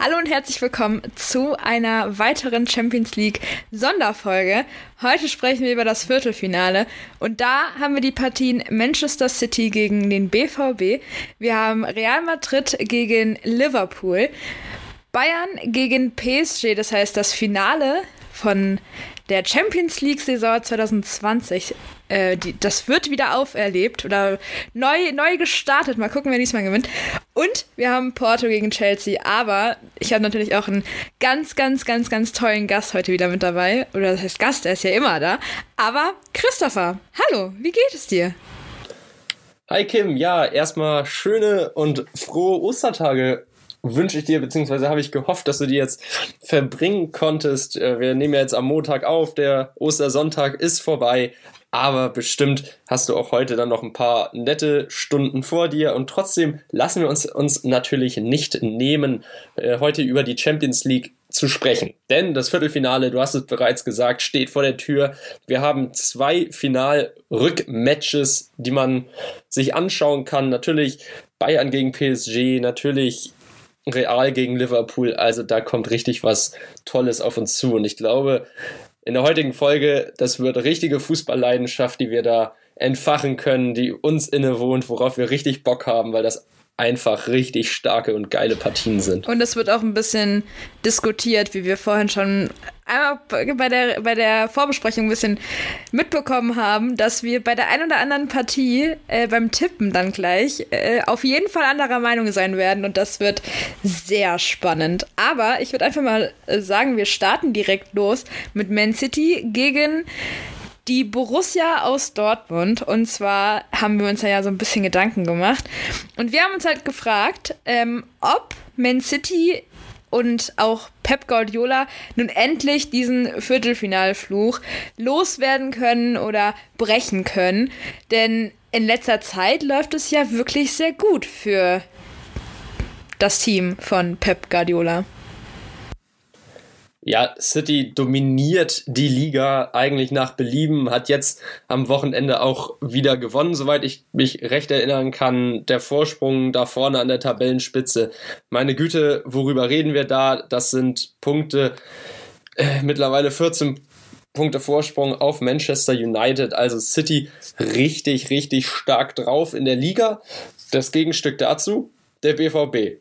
Hallo und herzlich willkommen zu einer weiteren Champions League Sonderfolge. Heute sprechen wir über das Viertelfinale und da haben wir die Partien Manchester City gegen den BVB. Wir haben Real Madrid gegen Liverpool, Bayern gegen PSG, das heißt das Finale von der Champions League Saison 2020. Äh, die, das wird wieder auferlebt oder neu, neu gestartet. Mal gucken, wer diesmal gewinnt. Und wir haben Porto gegen Chelsea. Aber ich habe natürlich auch einen ganz, ganz, ganz, ganz tollen Gast heute wieder mit dabei. Oder das heißt Gast, der ist ja immer da. Aber Christopher, hallo, wie geht es dir? Hi Kim, ja, erstmal schöne und frohe Ostertage wünsche ich dir, beziehungsweise habe ich gehofft, dass du die jetzt verbringen konntest. Äh, wir nehmen ja jetzt am Montag auf, der Ostersonntag ist vorbei, aber bestimmt hast du auch heute dann noch ein paar nette Stunden vor dir und trotzdem lassen wir uns, uns natürlich nicht nehmen, äh, heute über die Champions League zu sprechen. Denn das Viertelfinale, du hast es bereits gesagt, steht vor der Tür. Wir haben zwei Final-Rückmatches, die man sich anschauen kann. Natürlich Bayern gegen PSG, natürlich Real gegen Liverpool. Also da kommt richtig was Tolles auf uns zu. Und ich glaube, in der heutigen Folge, das wird richtige Fußballleidenschaft, die wir da entfachen können, die uns innewohnt, worauf wir richtig Bock haben, weil das einfach richtig starke und geile Partien sind. Und es wird auch ein bisschen diskutiert, wie wir vorhin schon einmal bei der, bei der Vorbesprechung ein bisschen mitbekommen haben, dass wir bei der einen oder anderen Partie äh, beim Tippen dann gleich äh, auf jeden Fall anderer Meinung sein werden und das wird sehr spannend. Aber ich würde einfach mal äh, sagen, wir starten direkt los mit Man City gegen die Borussia aus Dortmund. Und zwar haben wir uns ja so ein bisschen Gedanken gemacht. Und wir haben uns halt gefragt, ähm, ob Man City und auch Pep Guardiola nun endlich diesen Viertelfinalfluch loswerden können oder brechen können. Denn in letzter Zeit läuft es ja wirklich sehr gut für das Team von Pep Guardiola. Ja, City dominiert die Liga eigentlich nach Belieben, hat jetzt am Wochenende auch wieder gewonnen, soweit ich mich recht erinnern kann. Der Vorsprung da vorne an der Tabellenspitze. Meine Güte, worüber reden wir da? Das sind Punkte, äh, mittlerweile 14 Punkte Vorsprung auf Manchester United. Also City richtig, richtig stark drauf in der Liga. Das Gegenstück dazu, der BVB.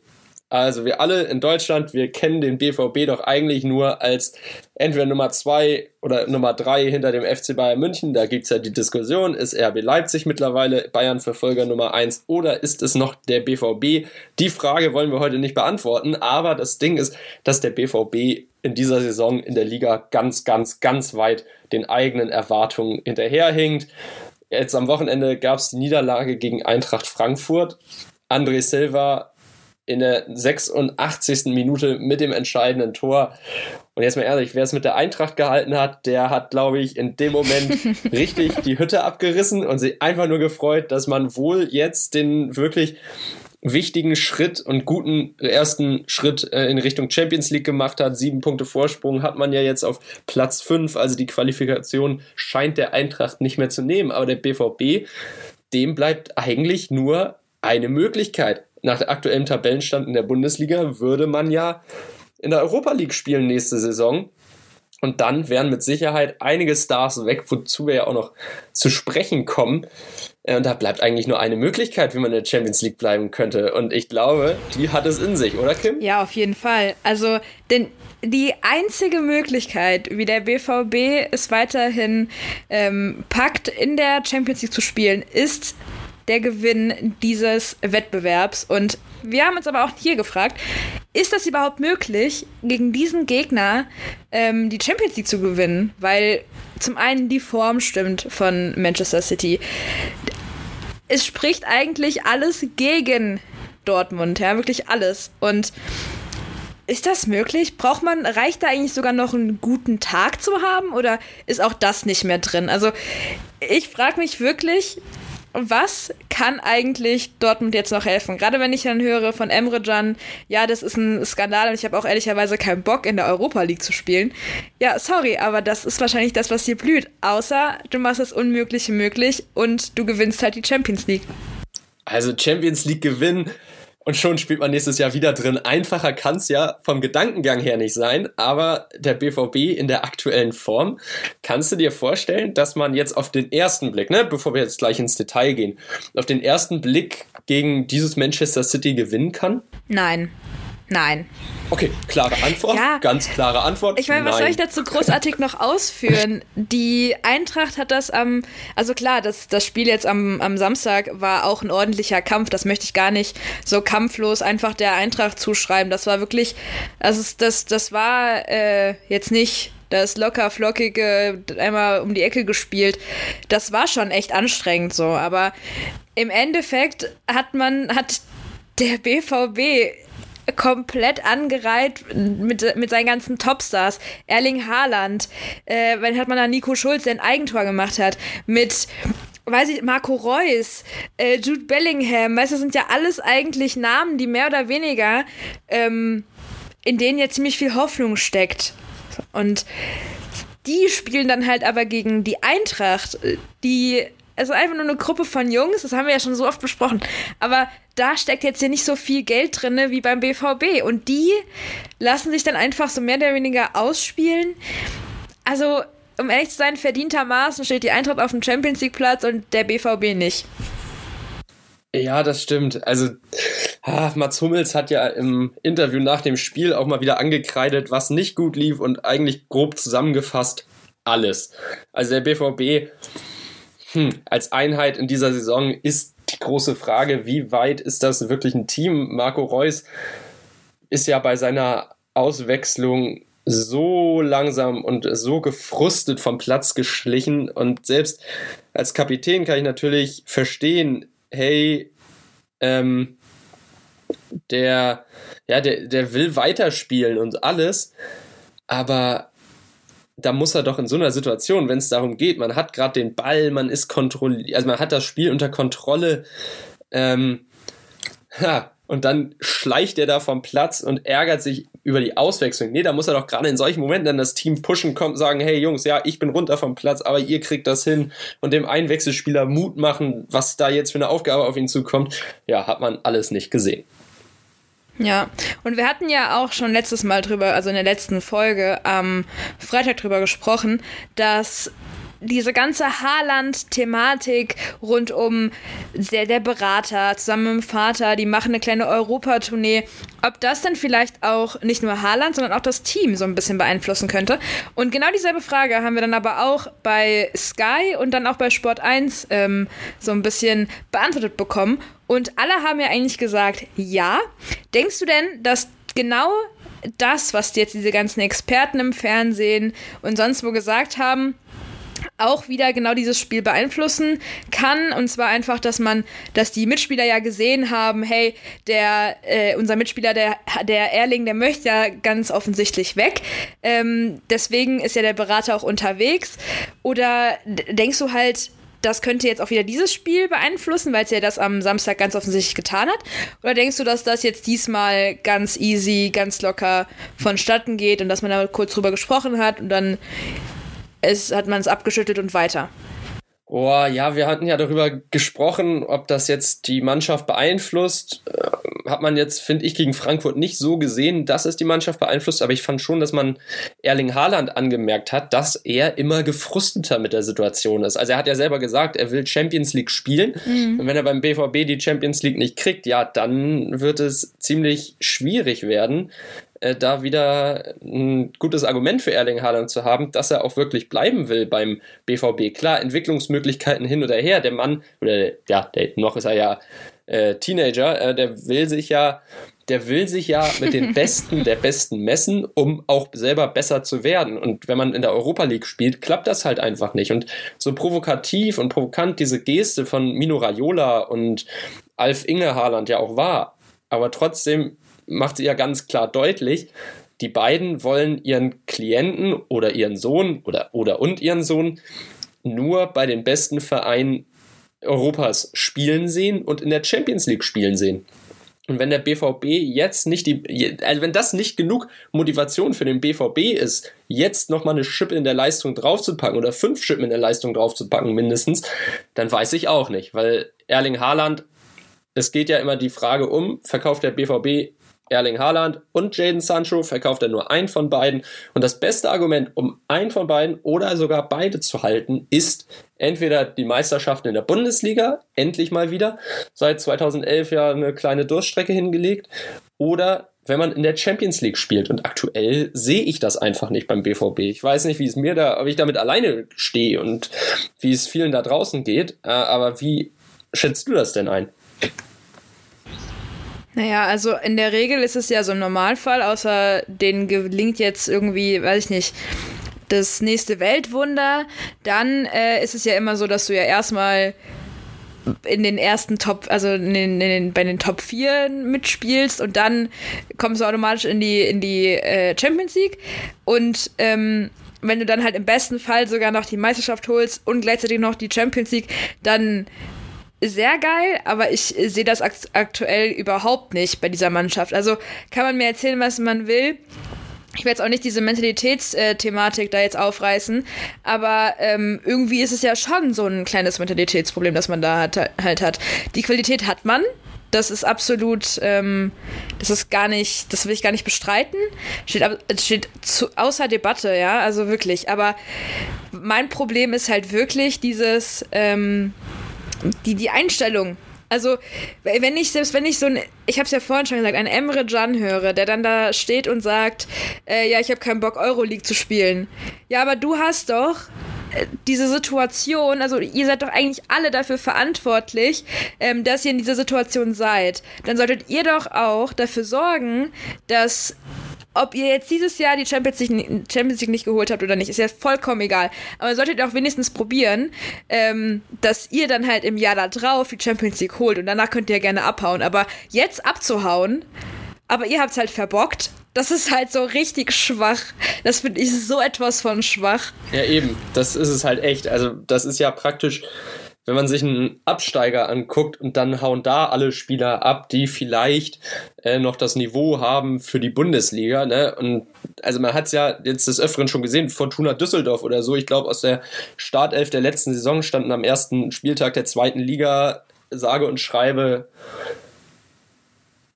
Also wir alle in Deutschland, wir kennen den BVB doch eigentlich nur als entweder Nummer zwei oder Nummer drei hinter dem FC Bayern München. Da gibt's ja die Diskussion, ist RB Leipzig mittlerweile Bayern-Verfolger Nummer eins oder ist es noch der BVB? Die Frage wollen wir heute nicht beantworten, aber das Ding ist, dass der BVB in dieser Saison in der Liga ganz, ganz, ganz weit den eigenen Erwartungen hinterherhinkt. Jetzt am Wochenende gab's die Niederlage gegen Eintracht Frankfurt. André Silva in der 86. Minute mit dem entscheidenden Tor. Und jetzt mal ehrlich, wer es mit der Eintracht gehalten hat, der hat, glaube ich, in dem Moment richtig die Hütte abgerissen und sich einfach nur gefreut, dass man wohl jetzt den wirklich wichtigen Schritt und guten ersten Schritt äh, in Richtung Champions League gemacht hat. Sieben Punkte Vorsprung hat man ja jetzt auf Platz fünf. Also die Qualifikation scheint der Eintracht nicht mehr zu nehmen. Aber der BVB, dem bleibt eigentlich nur eine Möglichkeit nach aktuellem Tabellenstand in der Bundesliga würde man ja in der Europa League spielen nächste Saison. Und dann wären mit Sicherheit einige Stars weg, wozu wir ja auch noch zu sprechen kommen. Äh, und da bleibt eigentlich nur eine Möglichkeit, wie man in der Champions League bleiben könnte. Und ich glaube, die hat es in sich, oder Kim? Ja, auf jeden Fall. Also, denn die einzige Möglichkeit, wie der BVB es weiterhin ähm, packt, in der Champions League zu spielen, ist der Gewinn dieses Wettbewerbs. Und wir haben uns aber auch hier gefragt, ist das überhaupt möglich, gegen diesen Gegner ähm, die Champions League zu gewinnen? Weil zum einen die Form stimmt von Manchester City. Es spricht eigentlich alles gegen Dortmund, ja, wirklich alles. Und ist das möglich? Braucht man, reicht da eigentlich sogar noch einen guten Tag zu haben oder ist auch das nicht mehr drin? Also ich frage mich wirklich, was kann eigentlich Dortmund jetzt noch helfen? Gerade wenn ich dann höre von Emre Can, ja, das ist ein Skandal und ich habe auch ehrlicherweise keinen Bock, in der Europa League zu spielen. Ja, sorry, aber das ist wahrscheinlich das, was dir blüht. Außer du machst das Unmögliche möglich und du gewinnst halt die Champions League. Also Champions League gewinnen und schon spielt man nächstes Jahr wieder drin. Einfacher kann es ja vom Gedankengang her nicht sein, aber der BVB in der aktuellen Form, kannst du dir vorstellen, dass man jetzt auf den ersten Blick, ne, bevor wir jetzt gleich ins Detail gehen, auf den ersten Blick gegen dieses Manchester City gewinnen kann? Nein. Nein. Okay, klare Antwort. Ja. Ganz klare Antwort. Ich meine, was soll ich dazu großartig noch ausführen? Die Eintracht hat das am, also klar, das, das Spiel jetzt am, am Samstag war auch ein ordentlicher Kampf. Das möchte ich gar nicht so kampflos einfach der Eintracht zuschreiben. Das war wirklich, also das, das war äh, jetzt nicht das locker flockige einmal um die Ecke gespielt. Das war schon echt anstrengend so, aber im Endeffekt hat man hat der BVB komplett angereiht mit, mit seinen ganzen Topstars. Erling Haaland, äh, wenn hat man da Nico Schulz, der ein Eigentor gemacht hat, mit weiß ich, Marco Reus, äh, Jude Bellingham, weißt du, das sind ja alles eigentlich Namen, die mehr oder weniger, ähm, in denen ja ziemlich viel Hoffnung steckt. Und die spielen dann halt aber gegen die Eintracht, die also einfach nur eine Gruppe von Jungs, das haben wir ja schon so oft besprochen. Aber da steckt jetzt hier nicht so viel Geld drin wie beim BVB. Und die lassen sich dann einfach so mehr oder weniger ausspielen. Also, um ehrlich zu sein, verdientermaßen steht die Eintracht auf dem Champions League Platz und der BVB nicht. Ja, das stimmt. Also ah, Mats Hummels hat ja im Interview nach dem Spiel auch mal wieder angekreidet, was nicht gut lief und eigentlich grob zusammengefasst alles. Also der BVB hm, als Einheit in dieser Saison ist die große Frage, wie weit ist das wirklich ein Team? Marco Reus ist ja bei seiner Auswechslung so langsam und so gefrustet vom Platz geschlichen und selbst als Kapitän kann ich natürlich verstehen, hey, ähm, der, ja, der, der will weiterspielen und alles, aber da muss er doch in so einer Situation, wenn es darum geht, man hat gerade den Ball, man ist kontrolliert, also man hat das Spiel unter Kontrolle, ähm, ja, und dann schleicht er da vom Platz und ärgert sich über die Auswechslung. Nee, da muss er doch gerade in solchen Momenten dann das Team pushen, kommen, sagen, hey Jungs, ja, ich bin runter vom Platz, aber ihr kriegt das hin und dem Einwechselspieler Mut machen, was da jetzt für eine Aufgabe auf ihn zukommt. Ja, hat man alles nicht gesehen. Ja, und wir hatten ja auch schon letztes Mal drüber, also in der letzten Folge am Freitag drüber gesprochen, dass diese ganze Haaland-Thematik rund um der, der Berater zusammen mit dem Vater, die machen eine kleine Europatournee, ob das dann vielleicht auch nicht nur Haaland, sondern auch das Team so ein bisschen beeinflussen könnte. Und genau dieselbe Frage haben wir dann aber auch bei Sky und dann auch bei Sport 1 ähm, so ein bisschen beantwortet bekommen. Und alle haben ja eigentlich gesagt, ja. Denkst du denn, dass genau das, was jetzt diese ganzen Experten im Fernsehen und sonst wo gesagt haben, auch wieder genau dieses Spiel beeinflussen kann. Und zwar einfach, dass man, dass die Mitspieler ja gesehen haben, hey, der, äh, unser Mitspieler, der, der Erling, der möchte ja ganz offensichtlich weg. Ähm, deswegen ist ja der Berater auch unterwegs. Oder denkst du halt, das könnte jetzt auch wieder dieses Spiel beeinflussen, weil es ja das am Samstag ganz offensichtlich getan hat? Oder denkst du, dass das jetzt diesmal ganz easy, ganz locker vonstatten geht und dass man da kurz drüber gesprochen hat und dann es, hat man es abgeschüttelt und weiter. Oh, ja, wir hatten ja darüber gesprochen, ob das jetzt die Mannschaft beeinflusst. Äh, hat man jetzt, finde ich, gegen Frankfurt nicht so gesehen, dass es die Mannschaft beeinflusst, aber ich fand schon, dass man Erling Haaland angemerkt hat, dass er immer gefrusteter mit der Situation ist. Also er hat ja selber gesagt, er will Champions League spielen. Mhm. Und wenn er beim BVB die Champions League nicht kriegt, ja, dann wird es ziemlich schwierig werden äh, da wieder ein gutes Argument für Erling Haaland zu haben, dass er auch wirklich bleiben will beim BVB. Klar, Entwicklungsmöglichkeiten hin oder her. Der Mann, oder ja, der, noch ist er ja äh, Teenager, äh, der will sich ja der will sich ja mit den Besten der Besten messen, um auch selber besser zu werden. Und wenn man in der Europa League spielt, klappt das halt einfach nicht. Und so provokativ und provokant diese Geste von Mino Raiola und Alf Inge Haaland ja auch war, aber trotzdem macht sie ja ganz klar deutlich, die beiden wollen ihren Klienten oder ihren Sohn oder, oder und ihren Sohn nur bei den besten Vereinen Europas spielen sehen und in der Champions League spielen sehen. Und wenn der BVB jetzt nicht die, also wenn das nicht genug Motivation für den BVB ist, jetzt nochmal eine Schippe in der Leistung draufzupacken oder fünf Schippen in der Leistung draufzupacken mindestens, dann weiß ich auch nicht, weil Erling Haaland es geht ja immer die Frage um, verkauft der BVB Erling Haaland und Jaden Sancho, verkauft er nur einen von beiden. Und das beste Argument, um einen von beiden oder sogar beide zu halten, ist entweder die Meisterschaften in der Bundesliga, endlich mal wieder, seit 2011 ja eine kleine Durststrecke hingelegt, oder wenn man in der Champions League spielt. Und aktuell sehe ich das einfach nicht beim BVB. Ich weiß nicht, wie es mir da, ob ich damit alleine stehe und wie es vielen da draußen geht. Äh, aber wie schätzt du das denn ein? Naja, also in der Regel ist es ja so ein Normalfall, außer denen gelingt jetzt irgendwie, weiß ich nicht, das nächste Weltwunder. Dann äh, ist es ja immer so, dass du ja erstmal in den ersten Top, also in den, in den, bei den Top 4 mitspielst und dann kommst du automatisch in die, in die äh, Champions League. Und ähm, wenn du dann halt im besten Fall sogar noch die Meisterschaft holst und gleichzeitig noch die Champions League, dann sehr geil, aber ich sehe das aktuell überhaupt nicht bei dieser Mannschaft. Also kann man mir erzählen, was man will. Ich werde jetzt auch nicht diese Mentalitätsthematik da jetzt aufreißen, aber ähm, irgendwie ist es ja schon so ein kleines Mentalitätsproblem, das man da hat, halt hat. Die Qualität hat man, das ist absolut, ähm, das ist gar nicht, das will ich gar nicht bestreiten. Steht, steht zu, außer Debatte, ja, also wirklich. Aber mein Problem ist halt wirklich dieses, ähm, die, die Einstellung. Also, wenn ich, selbst wenn ich so ein, ich habe es ja vorhin schon gesagt, einen Emre Can höre, der dann da steht und sagt, äh, ja, ich habe keinen Bock, Euroleague zu spielen. Ja, aber du hast doch äh, diese Situation, also ihr seid doch eigentlich alle dafür verantwortlich, ähm, dass ihr in dieser Situation seid. Dann solltet ihr doch auch dafür sorgen, dass ob ihr jetzt dieses Jahr die Champions League, Champions League nicht geholt habt oder nicht, ist ja vollkommen egal. Aber solltet ihr auch wenigstens probieren, ähm, dass ihr dann halt im Jahr da drauf die Champions League holt und danach könnt ihr gerne abhauen. Aber jetzt abzuhauen, aber ihr habt es halt verbockt, das ist halt so richtig schwach. Das finde ich so etwas von schwach. Ja, eben. Das ist es halt echt. Also, das ist ja praktisch wenn man sich einen Absteiger anguckt und dann hauen da alle Spieler ab, die vielleicht äh, noch das Niveau haben für die Bundesliga. Ne? Und also man hat es ja jetzt des Öfteren schon gesehen, Fortuna Düsseldorf oder so. Ich glaube, aus der Startelf der letzten Saison standen am ersten Spieltag der zweiten Liga, sage und schreibe,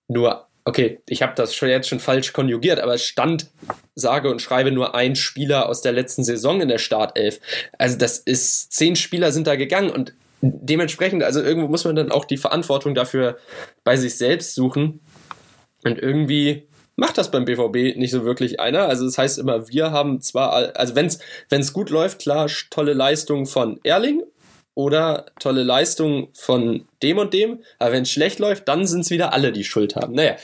nur okay, ich habe das schon jetzt schon falsch konjugiert, aber es stand, sage und schreibe nur ein Spieler aus der letzten Saison in der Startelf. Also das ist, zehn Spieler sind da gegangen und dementsprechend, also irgendwo muss man dann auch die Verantwortung dafür bei sich selbst suchen. Und irgendwie macht das beim BVB nicht so wirklich einer. Also das heißt immer, wir haben zwar, also wenn es gut läuft, klar, tolle Leistung von Erling oder tolle Leistung von dem und dem, aber wenn es schlecht läuft, dann sind es wieder alle, die Schuld haben. Naja,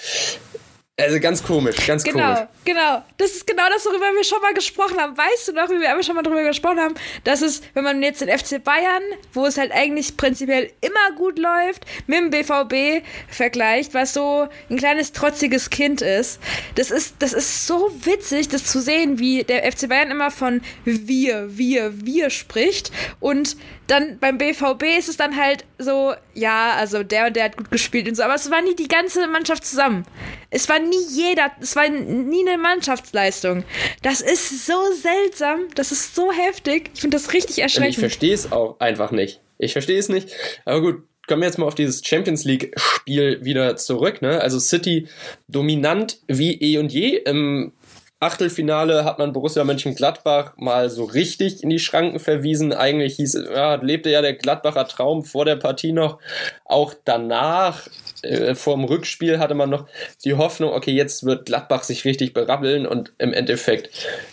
also ganz komisch, ganz genau, komisch. Genau, genau. Das ist genau das, worüber wir schon mal gesprochen haben. Weißt du noch, wie wir schon mal darüber gesprochen haben, dass es, wenn man jetzt den FC Bayern, wo es halt eigentlich prinzipiell immer gut läuft, mit dem BVB vergleicht, was so ein kleines trotziges Kind ist. Das ist, das ist so witzig, das zu sehen, wie der FC Bayern immer von wir, wir, wir spricht und dann beim BVB ist es dann halt so, ja, also der und der hat gut gespielt und so, aber es war nie die ganze Mannschaft zusammen. Es war nie jeder, es war nie eine Mannschaftsleistung. Das ist so seltsam, das ist so heftig. Ich finde das richtig erschreckend. ich verstehe es auch einfach nicht. Ich verstehe es nicht. Aber gut, kommen wir jetzt mal auf dieses Champions League Spiel wieder zurück. Ne? Also City dominant wie eh und je. Im Achtelfinale hat man Borussia Mönchengladbach mal so richtig in die Schranken verwiesen. Eigentlich hieß, ja, lebte ja der Gladbacher Traum vor der Partie noch. Auch danach, äh, vor dem Rückspiel, hatte man noch die Hoffnung, okay, jetzt wird Gladbach sich richtig berabbeln und im Endeffekt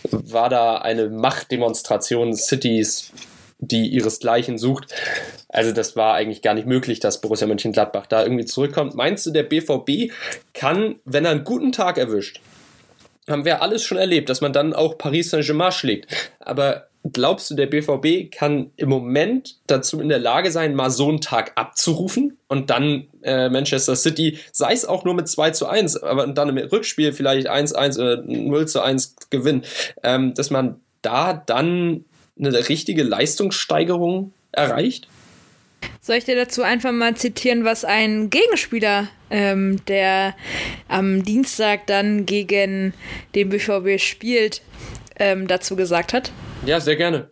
war da eine Machtdemonstration Cities die ihresgleichen sucht. Also das war eigentlich gar nicht möglich, dass Borussia Mönchengladbach da irgendwie zurückkommt. Meinst du, der BVB kann, wenn er einen guten Tag erwischt, haben wir alles schon erlebt, dass man dann auch Paris Saint-Germain schlägt. Aber glaubst du, der BVB kann im Moment dazu in der Lage sein, mal so einen Tag abzurufen und dann äh, Manchester City, sei es auch nur mit 2 zu 1, aber dann im Rückspiel vielleicht 1-1 oder 0 zu 1 gewinnen, ähm, dass man da dann eine richtige Leistungssteigerung erreicht? Soll ich dir dazu einfach mal zitieren, was ein Gegenspieler, ähm, der am Dienstag dann gegen den BVB spielt, ähm, dazu gesagt hat? Ja, sehr gerne.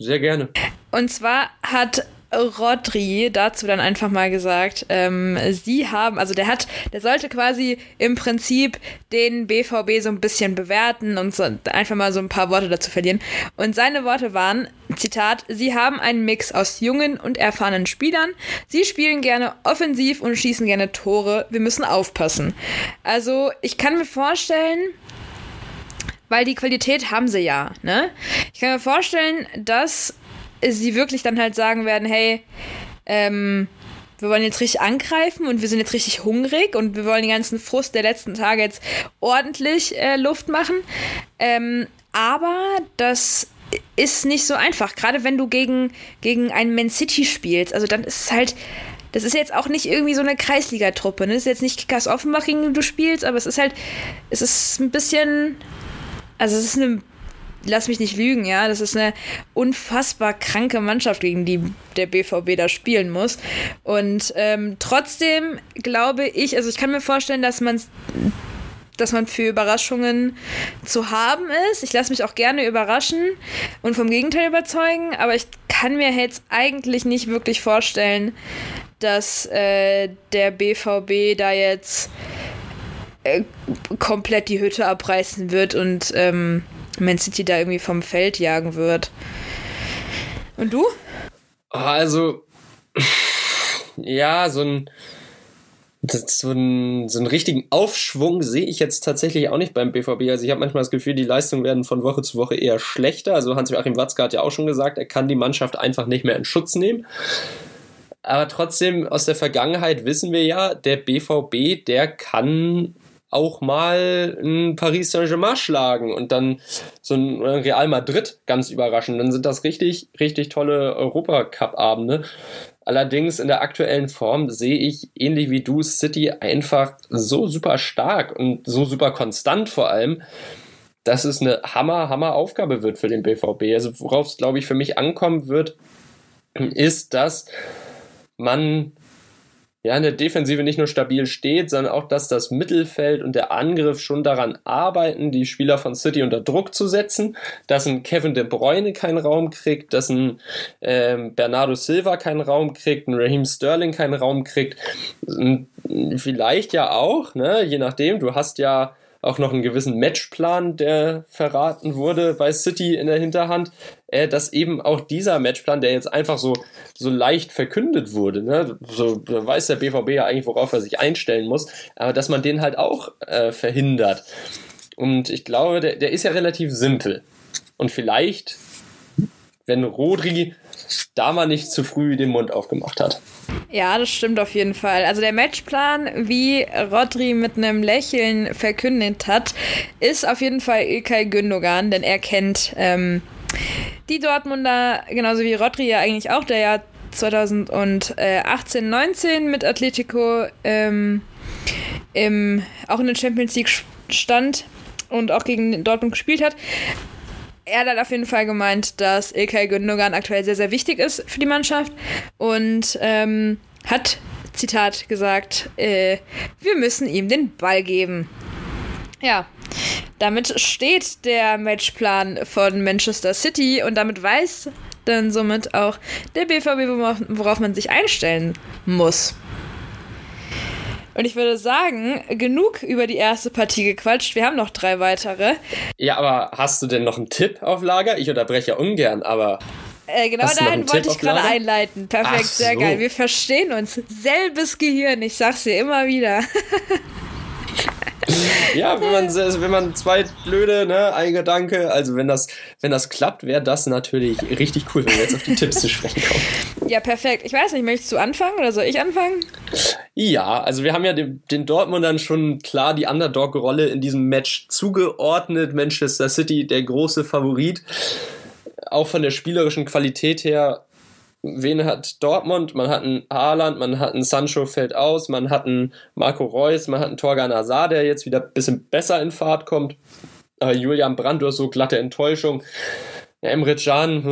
Sehr gerne. Und zwar hat Rodri dazu dann einfach mal gesagt, ähm, sie haben, also der hat, der sollte quasi im Prinzip den BVB so ein bisschen bewerten und so, einfach mal so ein paar Worte dazu verlieren. Und seine Worte waren, Zitat, sie haben einen Mix aus jungen und erfahrenen Spielern. Sie spielen gerne offensiv und schießen gerne Tore. Wir müssen aufpassen. Also ich kann mir vorstellen, weil die Qualität haben sie ja, ne? Ich kann mir vorstellen, dass sie wirklich dann halt sagen werden, hey, ähm, wir wollen jetzt richtig angreifen und wir sind jetzt richtig hungrig und wir wollen den ganzen Frust der letzten Tage jetzt ordentlich äh, Luft machen. Ähm, aber das ist nicht so einfach, gerade wenn du gegen, gegen einen Man City spielst. Also dann ist es halt, das ist jetzt auch nicht irgendwie so eine Kreisligatruppe. Ne? Das ist jetzt nicht Kickers Offenbach, gegen den du spielst, aber es ist halt, es ist ein bisschen, also es ist eine lass mich nicht lügen, ja, das ist eine unfassbar kranke Mannschaft, gegen die der BVB da spielen muss. Und ähm, trotzdem glaube ich, also ich kann mir vorstellen, dass man dass man für Überraschungen zu haben ist. Ich lasse mich auch gerne überraschen und vom Gegenteil überzeugen, aber ich kann mir jetzt eigentlich nicht wirklich vorstellen, dass äh, der BVB da jetzt äh, komplett die Hütte abreißen wird und ähm, man City da irgendwie vom Feld jagen wird. Und du? Also, ja, so ein, so, ein, so einen richtigen Aufschwung sehe ich jetzt tatsächlich auch nicht beim BVB. Also ich habe manchmal das Gefühl, die Leistungen werden von Woche zu Woche eher schlechter. Also Hans-Joachim Watzke hat ja auch schon gesagt, er kann die Mannschaft einfach nicht mehr in Schutz nehmen. Aber trotzdem, aus der Vergangenheit wissen wir ja, der BVB, der kann auch mal ein Paris Saint-Germain schlagen und dann so ein Real Madrid ganz überraschend. Dann sind das richtig, richtig tolle Europacup-Abende. Allerdings in der aktuellen Form sehe ich ähnlich wie du City einfach so super stark und so super konstant vor allem, dass es eine Hammer, Hammer Aufgabe wird für den BVB. Also worauf es, glaube ich, für mich ankommen wird, ist, dass man ja, in der Defensive nicht nur stabil steht, sondern auch, dass das Mittelfeld und der Angriff schon daran arbeiten, die Spieler von City unter Druck zu setzen, dass ein Kevin De Bruyne keinen Raum kriegt, dass ein ähm, Bernardo Silva keinen Raum kriegt, ein Raheem Sterling keinen Raum kriegt, vielleicht ja auch, ne, je nachdem, du hast ja auch noch einen gewissen Matchplan, der verraten wurde bei City in der Hinterhand, äh, dass eben auch dieser Matchplan, der jetzt einfach so, so leicht verkündet wurde, ne, so weiß der BVB ja eigentlich, worauf er sich einstellen muss, aber dass man den halt auch äh, verhindert. Und ich glaube, der, der ist ja relativ simpel. Und vielleicht, wenn Rodri da mal nicht zu früh den Mund aufgemacht hat. Ja, das stimmt auf jeden Fall. Also der Matchplan, wie Rodri mit einem Lächeln verkündet hat, ist auf jeden Fall Ilkay Gündogan, denn er kennt ähm, die Dortmunder, genauso wie Rodri ja eigentlich auch, der ja 2018, 19 mit Atletico ähm, im, auch in der Champions League stand und auch gegen Dortmund gespielt hat er hat auf jeden Fall gemeint, dass Ilkay Gündogan aktuell sehr, sehr wichtig ist für die Mannschaft und ähm, hat, Zitat, gesagt, äh, wir müssen ihm den Ball geben. Ja, damit steht der Matchplan von Manchester City und damit weiß dann somit auch der BVB, worauf man sich einstellen muss. Und ich würde sagen, genug über die erste Partie gequatscht. Wir haben noch drei weitere. Ja, aber hast du denn noch einen Tipp auf Lager? Ich unterbreche ja ungern, aber. Äh, genau dahin wollte ich gerade einleiten. Perfekt, so. sehr geil. Wir verstehen uns. Selbes Gehirn, ich sag's dir immer wieder. ja, wenn man, wenn man zwei blöde, ne, ein Gedanke, also wenn das, wenn das klappt, wäre das natürlich richtig cool, wenn wir jetzt auf die Tipps zu sprechen kommen. Ja, perfekt. Ich weiß nicht, möchtest du anfangen oder soll ich anfangen? Ja, also wir haben ja den, den Dortmundern schon klar die Underdog-Rolle in diesem Match zugeordnet. Manchester City, der große Favorit. Auch von der spielerischen Qualität her wen hat Dortmund? Man hat einen Haaland, man hat einen Sancho fällt aus, man hat einen Marco Reus, man hat einen Torgan Azar, der jetzt wieder ein bisschen besser in Fahrt kommt. Aber Julian Brandt, du hast so glatte Enttäuschung. Ja, Emre Can,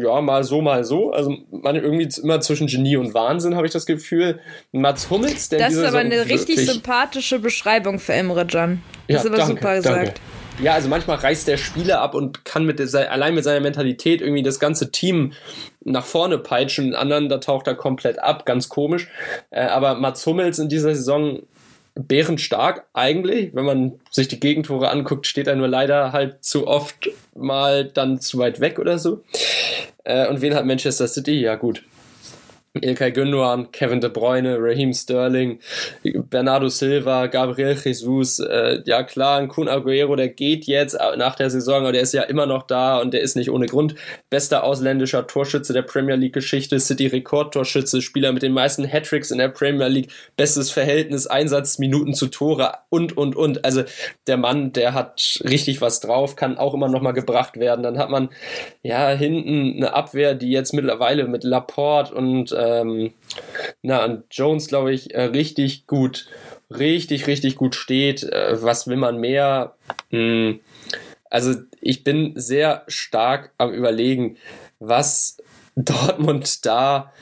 ja, mal so, mal so. Also man irgendwie immer zwischen Genie und Wahnsinn, habe ich das Gefühl. Mats Hummels, der Das ist aber eine richtig sympathische Beschreibung für Emre Can. Das ja, ist aber danke, super gesagt. Danke. Ja, also manchmal reißt der Spieler ab und kann mit der, allein mit seiner Mentalität irgendwie das ganze Team nach vorne peitschen. In anderen, da taucht er komplett ab, ganz komisch. Äh, aber Mats Hummels in dieser Saison bärenstark eigentlich. Wenn man sich die Gegentore anguckt, steht er nur leider halt zu oft mal dann zu weit weg oder so. Äh, und wen hat Manchester City? Ja, gut. Ilkay Gündogan, Kevin De Bruyne, Raheem Sterling, Bernardo Silva, Gabriel Jesus, äh, ja klar, ein Kun Aguero, der geht jetzt nach der Saison, aber der ist ja immer noch da und der ist nicht ohne Grund bester ausländischer Torschütze der Premier League Geschichte, City Rekordtorschütze, Spieler mit den meisten Hattricks in der Premier League, bestes Verhältnis, Einsatzminuten zu Tore und und und. Also der Mann, der hat richtig was drauf, kann auch immer noch mal gebracht werden. Dann hat man ja hinten eine Abwehr, die jetzt mittlerweile mit Laporte und ähm, na, an Jones, glaube ich, äh, richtig gut, richtig, richtig gut steht. Äh, was will man mehr? Hm, also ich bin sehr stark am Überlegen, was Dortmund da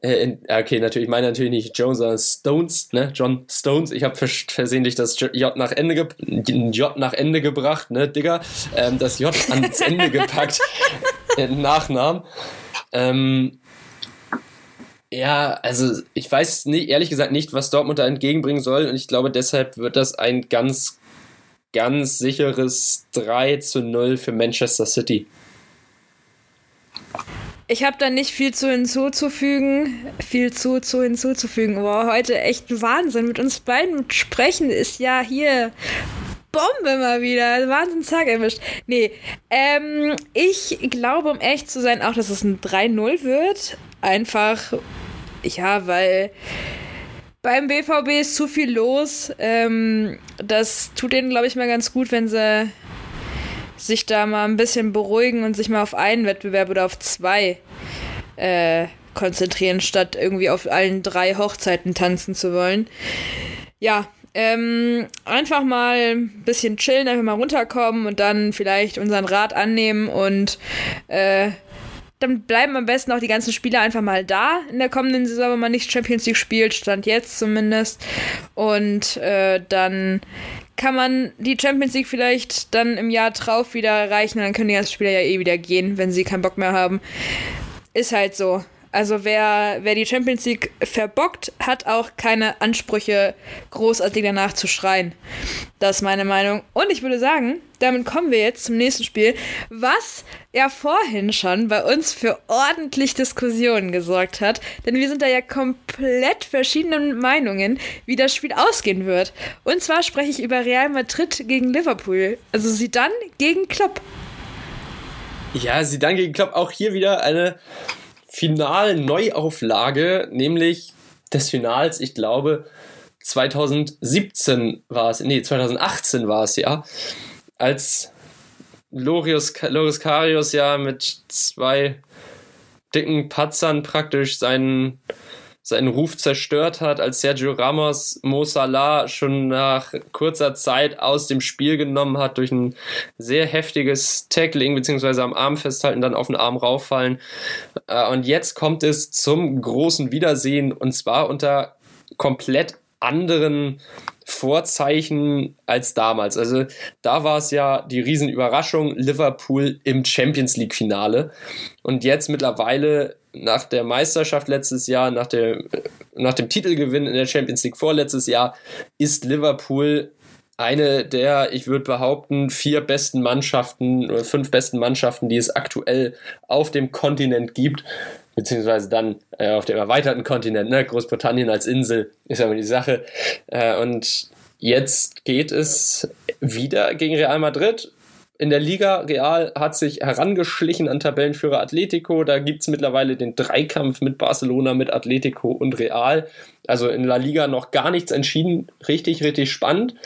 äh, in, okay, natürlich, ich meine natürlich nicht Jones, sondern Stones, ne? John Stones. Ich habe versehentlich das J nach Ende, J nach Ende gebracht, ne, Digga. Ähm, das J ans Ende gepackt. Nachnamen. Ähm, ja, also ich weiß nicht, ehrlich gesagt nicht, was Dortmund da entgegenbringen soll und ich glaube, deshalb wird das ein ganz, ganz sicheres 3 zu 0 für Manchester City. Ich habe da nicht viel zu hinzuzufügen, viel zu, zu hinzuzufügen. Boah, heute echt Wahnsinn. Mit uns beiden sprechen ist ja hier Bombe mal wieder. Wahnsinnstag erwischt. Nee, ähm, ich glaube, um echt zu sein, auch, dass es ein 3-0 wird. Einfach, ja, weil beim BVB ist zu viel los. Ähm, das tut denen, glaube ich, mal ganz gut, wenn sie sich da mal ein bisschen beruhigen und sich mal auf einen Wettbewerb oder auf zwei äh, konzentrieren, statt irgendwie auf allen drei Hochzeiten tanzen zu wollen. Ja, ähm, einfach mal ein bisschen chillen, einfach mal runterkommen und dann vielleicht unseren Rat annehmen und äh, dann bleiben am besten auch die ganzen Spieler einfach mal da in der kommenden Saison, wenn man nicht Champions League spielt, stand jetzt zumindest. Und äh, dann kann man die Champions League vielleicht dann im Jahr drauf wieder erreichen und dann können die ganzen Spieler ja eh wieder gehen, wenn sie keinen Bock mehr haben. Ist halt so. Also wer, wer die Champions League verbockt, hat auch keine Ansprüche, großartig danach zu schreien. Das ist meine Meinung. Und ich würde sagen, damit kommen wir jetzt zum nächsten Spiel, was ja vorhin schon bei uns für ordentlich Diskussionen gesorgt hat. Denn wir sind da ja komplett verschiedenen Meinungen, wie das Spiel ausgehen wird. Und zwar spreche ich über Real Madrid gegen Liverpool. Also sie dann gegen Klopp. Ja, sie dann gegen Klopp. Auch hier wieder eine Final-Neuauflage, nämlich des Finals, ich glaube, 2017 war es, nee, 2018 war es ja, als Loris, Loris Karius ja mit zwei dicken Patzern praktisch seinen seinen Ruf zerstört hat, als Sergio Ramos Mo Salah schon nach kurzer Zeit aus dem Spiel genommen hat durch ein sehr heftiges Tackling beziehungsweise am Arm festhalten, dann auf den Arm rauffallen. Äh, und jetzt kommt es zum großen Wiedersehen und zwar unter komplett anderen Vorzeichen als damals. Also da war es ja die Riesenüberraschung Liverpool im Champions League Finale und jetzt mittlerweile nach der Meisterschaft letztes Jahr, nach, der, nach dem Titelgewinn in der Champions League vorletztes Jahr, ist Liverpool eine der, ich würde behaupten, vier besten Mannschaften oder fünf besten Mannschaften, die es aktuell auf dem Kontinent gibt, beziehungsweise dann äh, auf dem erweiterten Kontinent, ne? Großbritannien als Insel ist aber die Sache. Äh, und jetzt geht es wieder gegen Real Madrid in der Liga Real hat sich herangeschlichen an Tabellenführer Atletico. Da gibt es mittlerweile den Dreikampf mit Barcelona, mit Atletico und Real. Also in La Liga noch gar nichts entschieden. Richtig, richtig spannend.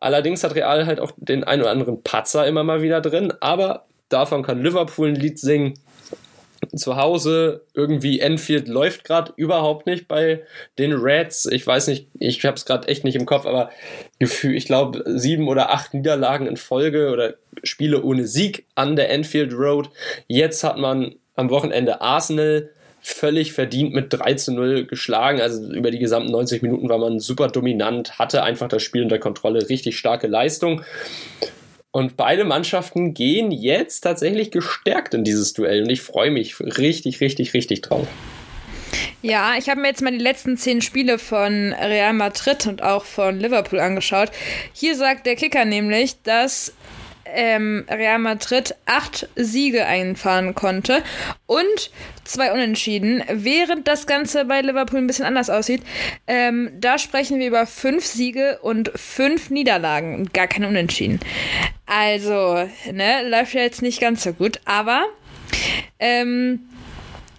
Allerdings hat Real halt auch den ein oder anderen Patzer immer mal wieder drin. Aber davon kann Liverpool ein Lied singen zu Hause irgendwie Enfield läuft gerade überhaupt nicht bei den Reds. Ich weiß nicht, ich habe es gerade echt nicht im Kopf, aber Gefühl, ich glaube sieben oder acht Niederlagen in Folge oder Spiele ohne Sieg an der Enfield Road. Jetzt hat man am Wochenende Arsenal völlig verdient mit 3 zu 0 geschlagen. Also über die gesamten 90 Minuten war man super dominant, hatte einfach das Spiel unter Kontrolle, richtig starke Leistung. Und beide Mannschaften gehen jetzt tatsächlich gestärkt in dieses Duell. Und ich freue mich richtig, richtig, richtig drauf. Ja, ich habe mir jetzt mal die letzten zehn Spiele von Real Madrid und auch von Liverpool angeschaut. Hier sagt der Kicker nämlich, dass ähm, Real Madrid acht Siege einfahren konnte und zwei Unentschieden, während das Ganze bei Liverpool ein bisschen anders aussieht. Ähm, da sprechen wir über fünf Siege und fünf Niederlagen und gar keine Unentschieden. Also, ne, läuft ja jetzt nicht ganz so gut, aber ähm,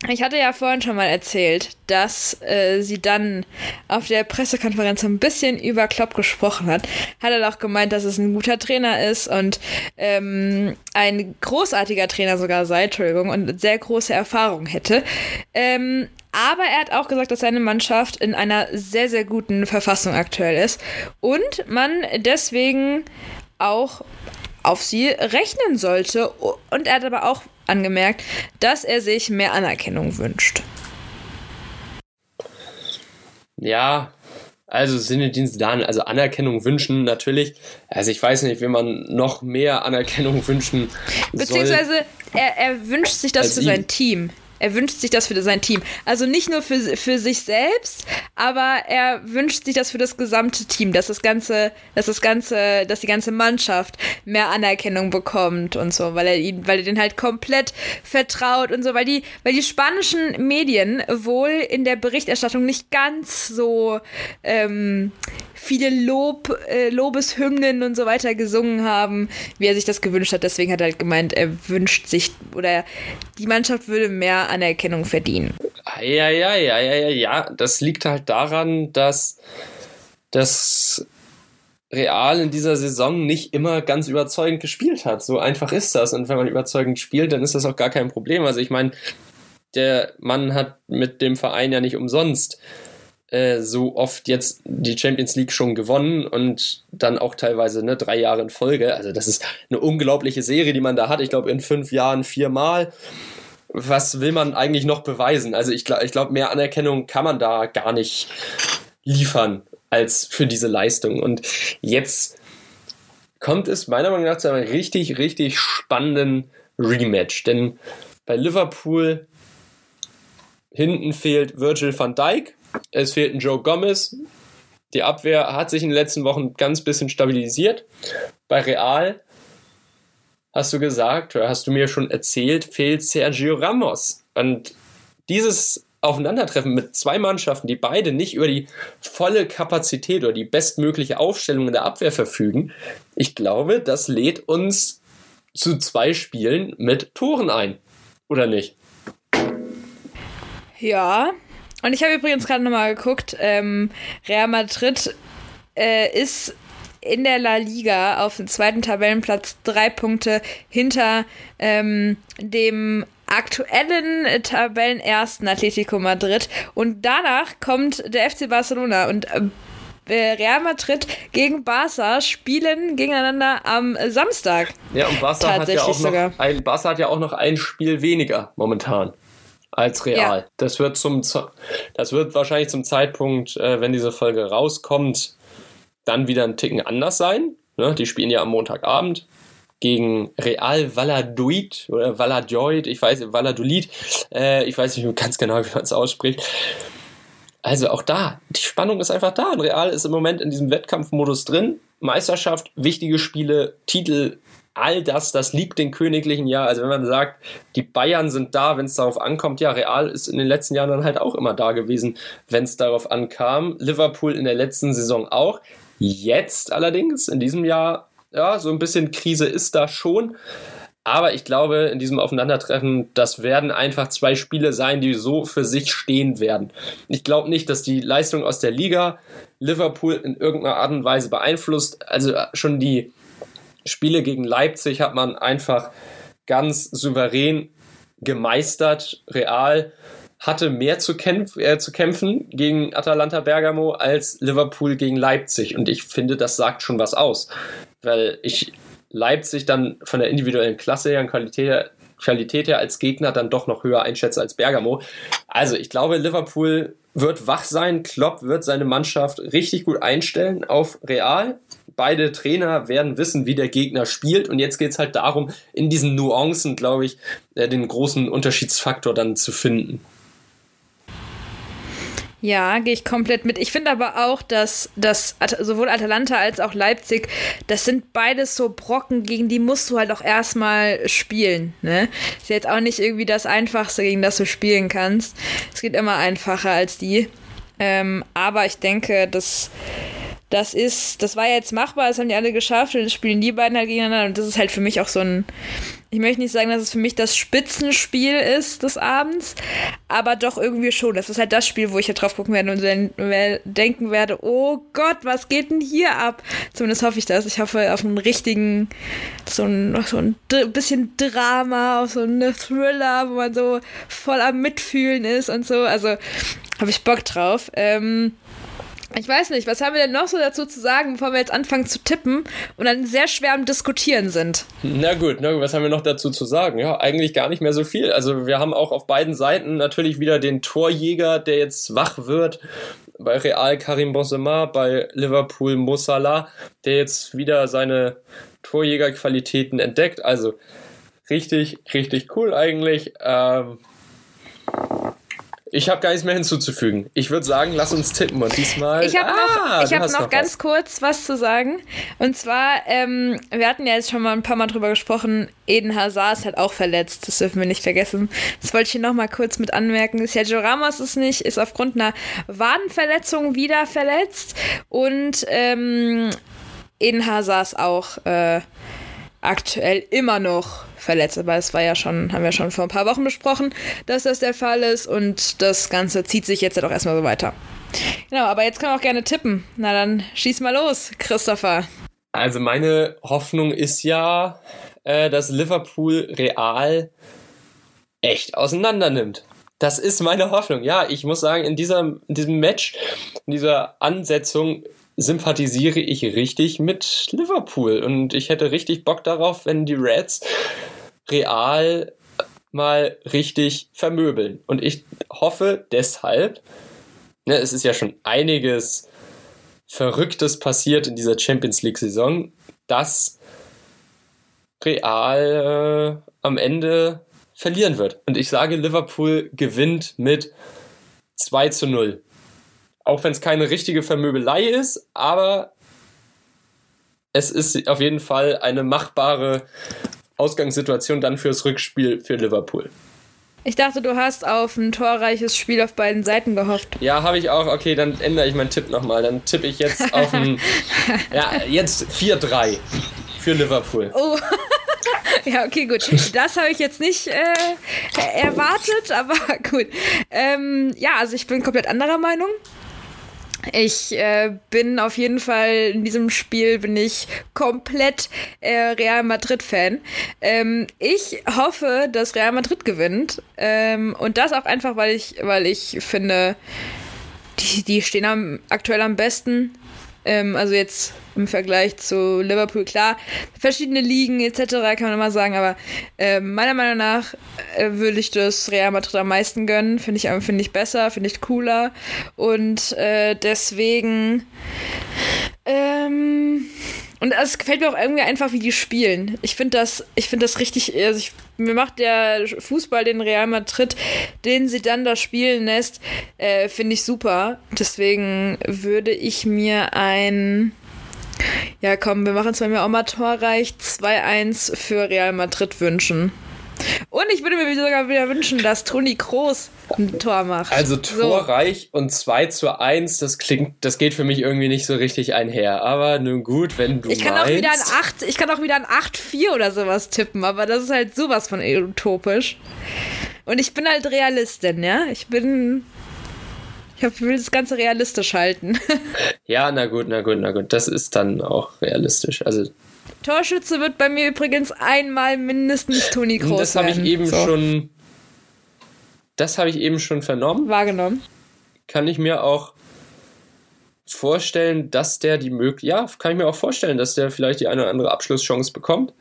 ich hatte ja vorhin schon mal erzählt, dass äh, sie dann auf der Pressekonferenz ein bisschen über Klopp gesprochen hat. Hat er auch gemeint, dass es ein guter Trainer ist und ähm, ein großartiger Trainer sogar sei, Entschuldigung, und sehr große Erfahrung hätte. Ähm, aber er hat auch gesagt, dass seine Mannschaft in einer sehr, sehr guten Verfassung aktuell ist und man deswegen auch auf sie rechnen sollte. Und er hat aber auch angemerkt, dass er sich mehr Anerkennung wünscht. Ja, also Sinedin Zidane, also Anerkennung wünschen natürlich. Also ich weiß nicht, wie man noch mehr Anerkennung wünschen Beziehungsweise soll. er, er wünscht sich das für sein Team. Er wünscht sich das für sein Team. Also nicht nur für, für sich selbst, aber er wünscht sich das für das gesamte Team, dass das ganze, dass das ganze, dass die ganze Mannschaft mehr Anerkennung bekommt und so, weil er ihn, weil er den halt komplett vertraut und so, weil die, weil die spanischen Medien wohl in der Berichterstattung nicht ganz so ähm, viele Lob, äh, Lobeshymnen und so weiter gesungen haben, wie er sich das gewünscht hat. Deswegen hat er halt gemeint, er wünscht sich oder die Mannschaft würde mehr Anerkennung verdienen. Ja, ja, ja, ja, ja, ja. Das liegt halt daran, dass das Real in dieser Saison nicht immer ganz überzeugend gespielt hat. So einfach ist das. Und wenn man überzeugend spielt, dann ist das auch gar kein Problem. Also ich meine, der Mann hat mit dem Verein ja nicht umsonst äh, so oft jetzt die Champions League schon gewonnen und dann auch teilweise ne, drei Jahre in Folge. Also das ist eine unglaubliche Serie, die man da hat. Ich glaube in fünf Jahren viermal. Was will man eigentlich noch beweisen? Also ich glaube, ich glaub, mehr Anerkennung kann man da gar nicht liefern als für diese Leistung. Und jetzt kommt es meiner Meinung nach zu einem richtig, richtig spannenden Rematch. Denn bei Liverpool hinten fehlt Virgil van Dijk es fehlt ein Joe Gomez. Die Abwehr hat sich in den letzten Wochen ganz bisschen stabilisiert. Bei Real hast du gesagt, oder hast du mir schon erzählt, fehlt Sergio Ramos. Und dieses Aufeinandertreffen mit zwei Mannschaften, die beide nicht über die volle Kapazität oder die bestmögliche Aufstellung in der Abwehr verfügen, ich glaube, das lädt uns zu zwei Spielen mit Toren ein. Oder nicht? Ja, und ich habe übrigens gerade nochmal geguckt, ähm, Real Madrid äh, ist in der La Liga auf dem zweiten Tabellenplatz drei Punkte hinter ähm, dem aktuellen Tabellenersten Atletico Madrid und danach kommt der FC Barcelona und äh, Real Madrid gegen Barca spielen gegeneinander am Samstag. Ja, und Barca hat ja auch noch ein, Barca hat ja auch noch ein Spiel weniger momentan als real. Ja. Das wird zum das wird wahrscheinlich zum Zeitpunkt, äh, wenn diese Folge rauskommt, dann wieder ein Ticken anders sein. Ne? Die spielen ja am Montagabend gegen Real Valladolid oder Valladolid, ich weiß Valladolid, äh, ich weiß nicht ganz genau, wie man es ausspricht. Also auch da, die Spannung ist einfach da. Und Real ist im Moment in diesem Wettkampfmodus drin. Meisterschaft, wichtige Spiele, Titel all das, das liegt den Königlichen ja. Also wenn man sagt, die Bayern sind da, wenn es darauf ankommt, ja, Real ist in den letzten Jahren dann halt auch immer da gewesen, wenn es darauf ankam. Liverpool in der letzten Saison auch. Jetzt allerdings, in diesem Jahr, ja, so ein bisschen Krise ist da schon. Aber ich glaube, in diesem Aufeinandertreffen, das werden einfach zwei Spiele sein, die so für sich stehen werden. Ich glaube nicht, dass die Leistung aus der Liga Liverpool in irgendeiner Art und Weise beeinflusst. Also schon die Spiele gegen Leipzig hat man einfach ganz souverän gemeistert. Real hatte mehr zu, kämpf äh, zu kämpfen gegen Atalanta Bergamo als Liverpool gegen Leipzig. Und ich finde, das sagt schon was aus. Weil ich Leipzig dann von der individuellen Klasse her und Qualität, Qualität her als Gegner dann doch noch höher einschätze als Bergamo. Also ich glaube, Liverpool wird wach sein. Klopp wird seine Mannschaft richtig gut einstellen auf Real beide Trainer werden wissen, wie der Gegner spielt. Und jetzt geht es halt darum, in diesen Nuancen, glaube ich, äh, den großen Unterschiedsfaktor dann zu finden. Ja, gehe ich komplett mit. Ich finde aber auch, dass, dass sowohl Atalanta als auch Leipzig, das sind beides so Brocken, gegen die musst du halt auch erstmal spielen. Ne? Ist jetzt auch nicht irgendwie das Einfachste, gegen das du spielen kannst. Es geht immer einfacher als die. Ähm, aber ich denke, dass das ist, das war jetzt machbar, das haben die alle geschafft und das spielen die beiden halt gegeneinander und das ist halt für mich auch so ein, ich möchte nicht sagen, dass es für mich das Spitzenspiel ist des Abends, aber doch irgendwie schon. Das ist halt das Spiel, wo ich halt drauf gucken werde und denken werde, oh Gott, was geht denn hier ab? Zumindest hoffe ich das. Ich hoffe auf einen richtigen, so ein, so ein bisschen Drama, auf so einen Thriller, wo man so voll am Mitfühlen ist und so. Also habe ich Bock drauf. Ähm, ich weiß nicht, was haben wir denn noch so dazu zu sagen, bevor wir jetzt anfangen zu tippen und dann sehr schwer am Diskutieren sind? Na gut, na gut, was haben wir noch dazu zu sagen? Ja, eigentlich gar nicht mehr so viel. Also wir haben auch auf beiden Seiten natürlich wieder den Torjäger, der jetzt wach wird. Bei Real Karim Benzema, bei Liverpool Mo Salah, der jetzt wieder seine Torjägerqualitäten entdeckt. Also richtig, richtig cool eigentlich. Ähm, ich habe gar nichts mehr hinzuzufügen. Ich würde sagen, lass uns tippen und diesmal. Ich habe ah, noch, ich hab noch, noch ganz was. kurz was zu sagen. Und zwar, ähm, wir hatten ja jetzt schon mal ein paar Mal drüber gesprochen, Eden Hazard ist halt auch verletzt. Das dürfen wir nicht vergessen. Das wollte ich hier nochmal kurz mit anmerken. Sergio Ramos ist nicht, ist aufgrund einer Wadenverletzung wieder verletzt. Und ähm, Eden Hazard ist auch äh, aktuell immer noch verletzt. Aber es war ja schon, haben wir schon vor ein paar Wochen besprochen, dass das der Fall ist und das Ganze zieht sich jetzt halt auch erstmal so weiter. Genau, aber jetzt können wir auch gerne tippen. Na dann schieß mal los, Christopher. Also meine Hoffnung ist ja, äh, dass Liverpool real echt auseinander nimmt. Das ist meine Hoffnung. Ja, ich muss sagen, in, dieser, in diesem Match, in dieser Ansetzung sympathisiere ich richtig mit Liverpool und ich hätte richtig Bock darauf, wenn die Reds real mal richtig vermöbeln. Und ich hoffe deshalb, ne, es ist ja schon einiges Verrücktes passiert in dieser Champions League-Saison, dass Real äh, am Ende verlieren wird. Und ich sage, Liverpool gewinnt mit 2 zu 0. Auch wenn es keine richtige Vermöbelei ist, aber es ist auf jeden Fall eine machbare Ausgangssituation dann fürs Rückspiel für Liverpool. Ich dachte, du hast auf ein torreiches Spiel auf beiden Seiten gehofft. Ja, habe ich auch. Okay, dann ändere ich meinen Tipp nochmal. Dann tippe ich jetzt auf ein. ja, jetzt 4-3 für Liverpool. Oh. ja, okay, gut. Das habe ich jetzt nicht äh, erwartet, aber gut. Ähm, ja, also ich bin komplett anderer Meinung. Ich äh, bin auf jeden Fall in diesem Spiel bin ich komplett äh, Real Madrid Fan. Ähm, ich hoffe, dass Real Madrid gewinnt ähm, und das auch einfach, weil ich, weil ich finde, die, die stehen am, aktuell am besten. Ähm, also jetzt im Vergleich zu Liverpool, klar, verschiedene Ligen etc. kann man immer sagen, aber äh, meiner Meinung nach äh, würde ich das Real Madrid am meisten gönnen. Finde ich, find ich besser, finde ich cooler. Und äh, deswegen. Ähm, und es gefällt mir auch irgendwie einfach, wie die spielen. Ich finde das, ich finde das richtig, also ich, mir macht der Fußball, den Real Madrid, den sie dann da spielen lässt, äh, finde ich super. Deswegen würde ich mir ein ja, komm, wir machen es bei mir auch mal torreich 2-1 für Real Madrid wünschen. Und ich würde mir sogar wieder wünschen, dass Toni Kroos ein Tor macht. Also torreich so. und 2 zu 1, das klingt, das geht für mich irgendwie nicht so richtig einher. Aber nun gut, wenn du ich kann meinst. Auch wieder ein 8, ich kann auch wieder ein 8-4 oder sowas tippen, aber das ist halt sowas von utopisch. Und ich bin halt Realistin, ja? Ich bin ich will das Ganze realistisch halten. ja, na gut, na gut, na gut. Das ist dann auch realistisch. Also Torschütze wird bei mir übrigens einmal mindestens Toni Kroos Das habe ich eben so. schon. Das habe ich eben schon vernommen. Wahrgenommen. Kann ich mir auch vorstellen, dass der die Möglichkeit, ja, kann ich mir auch vorstellen, dass der vielleicht die eine oder andere Abschlusschance bekommt,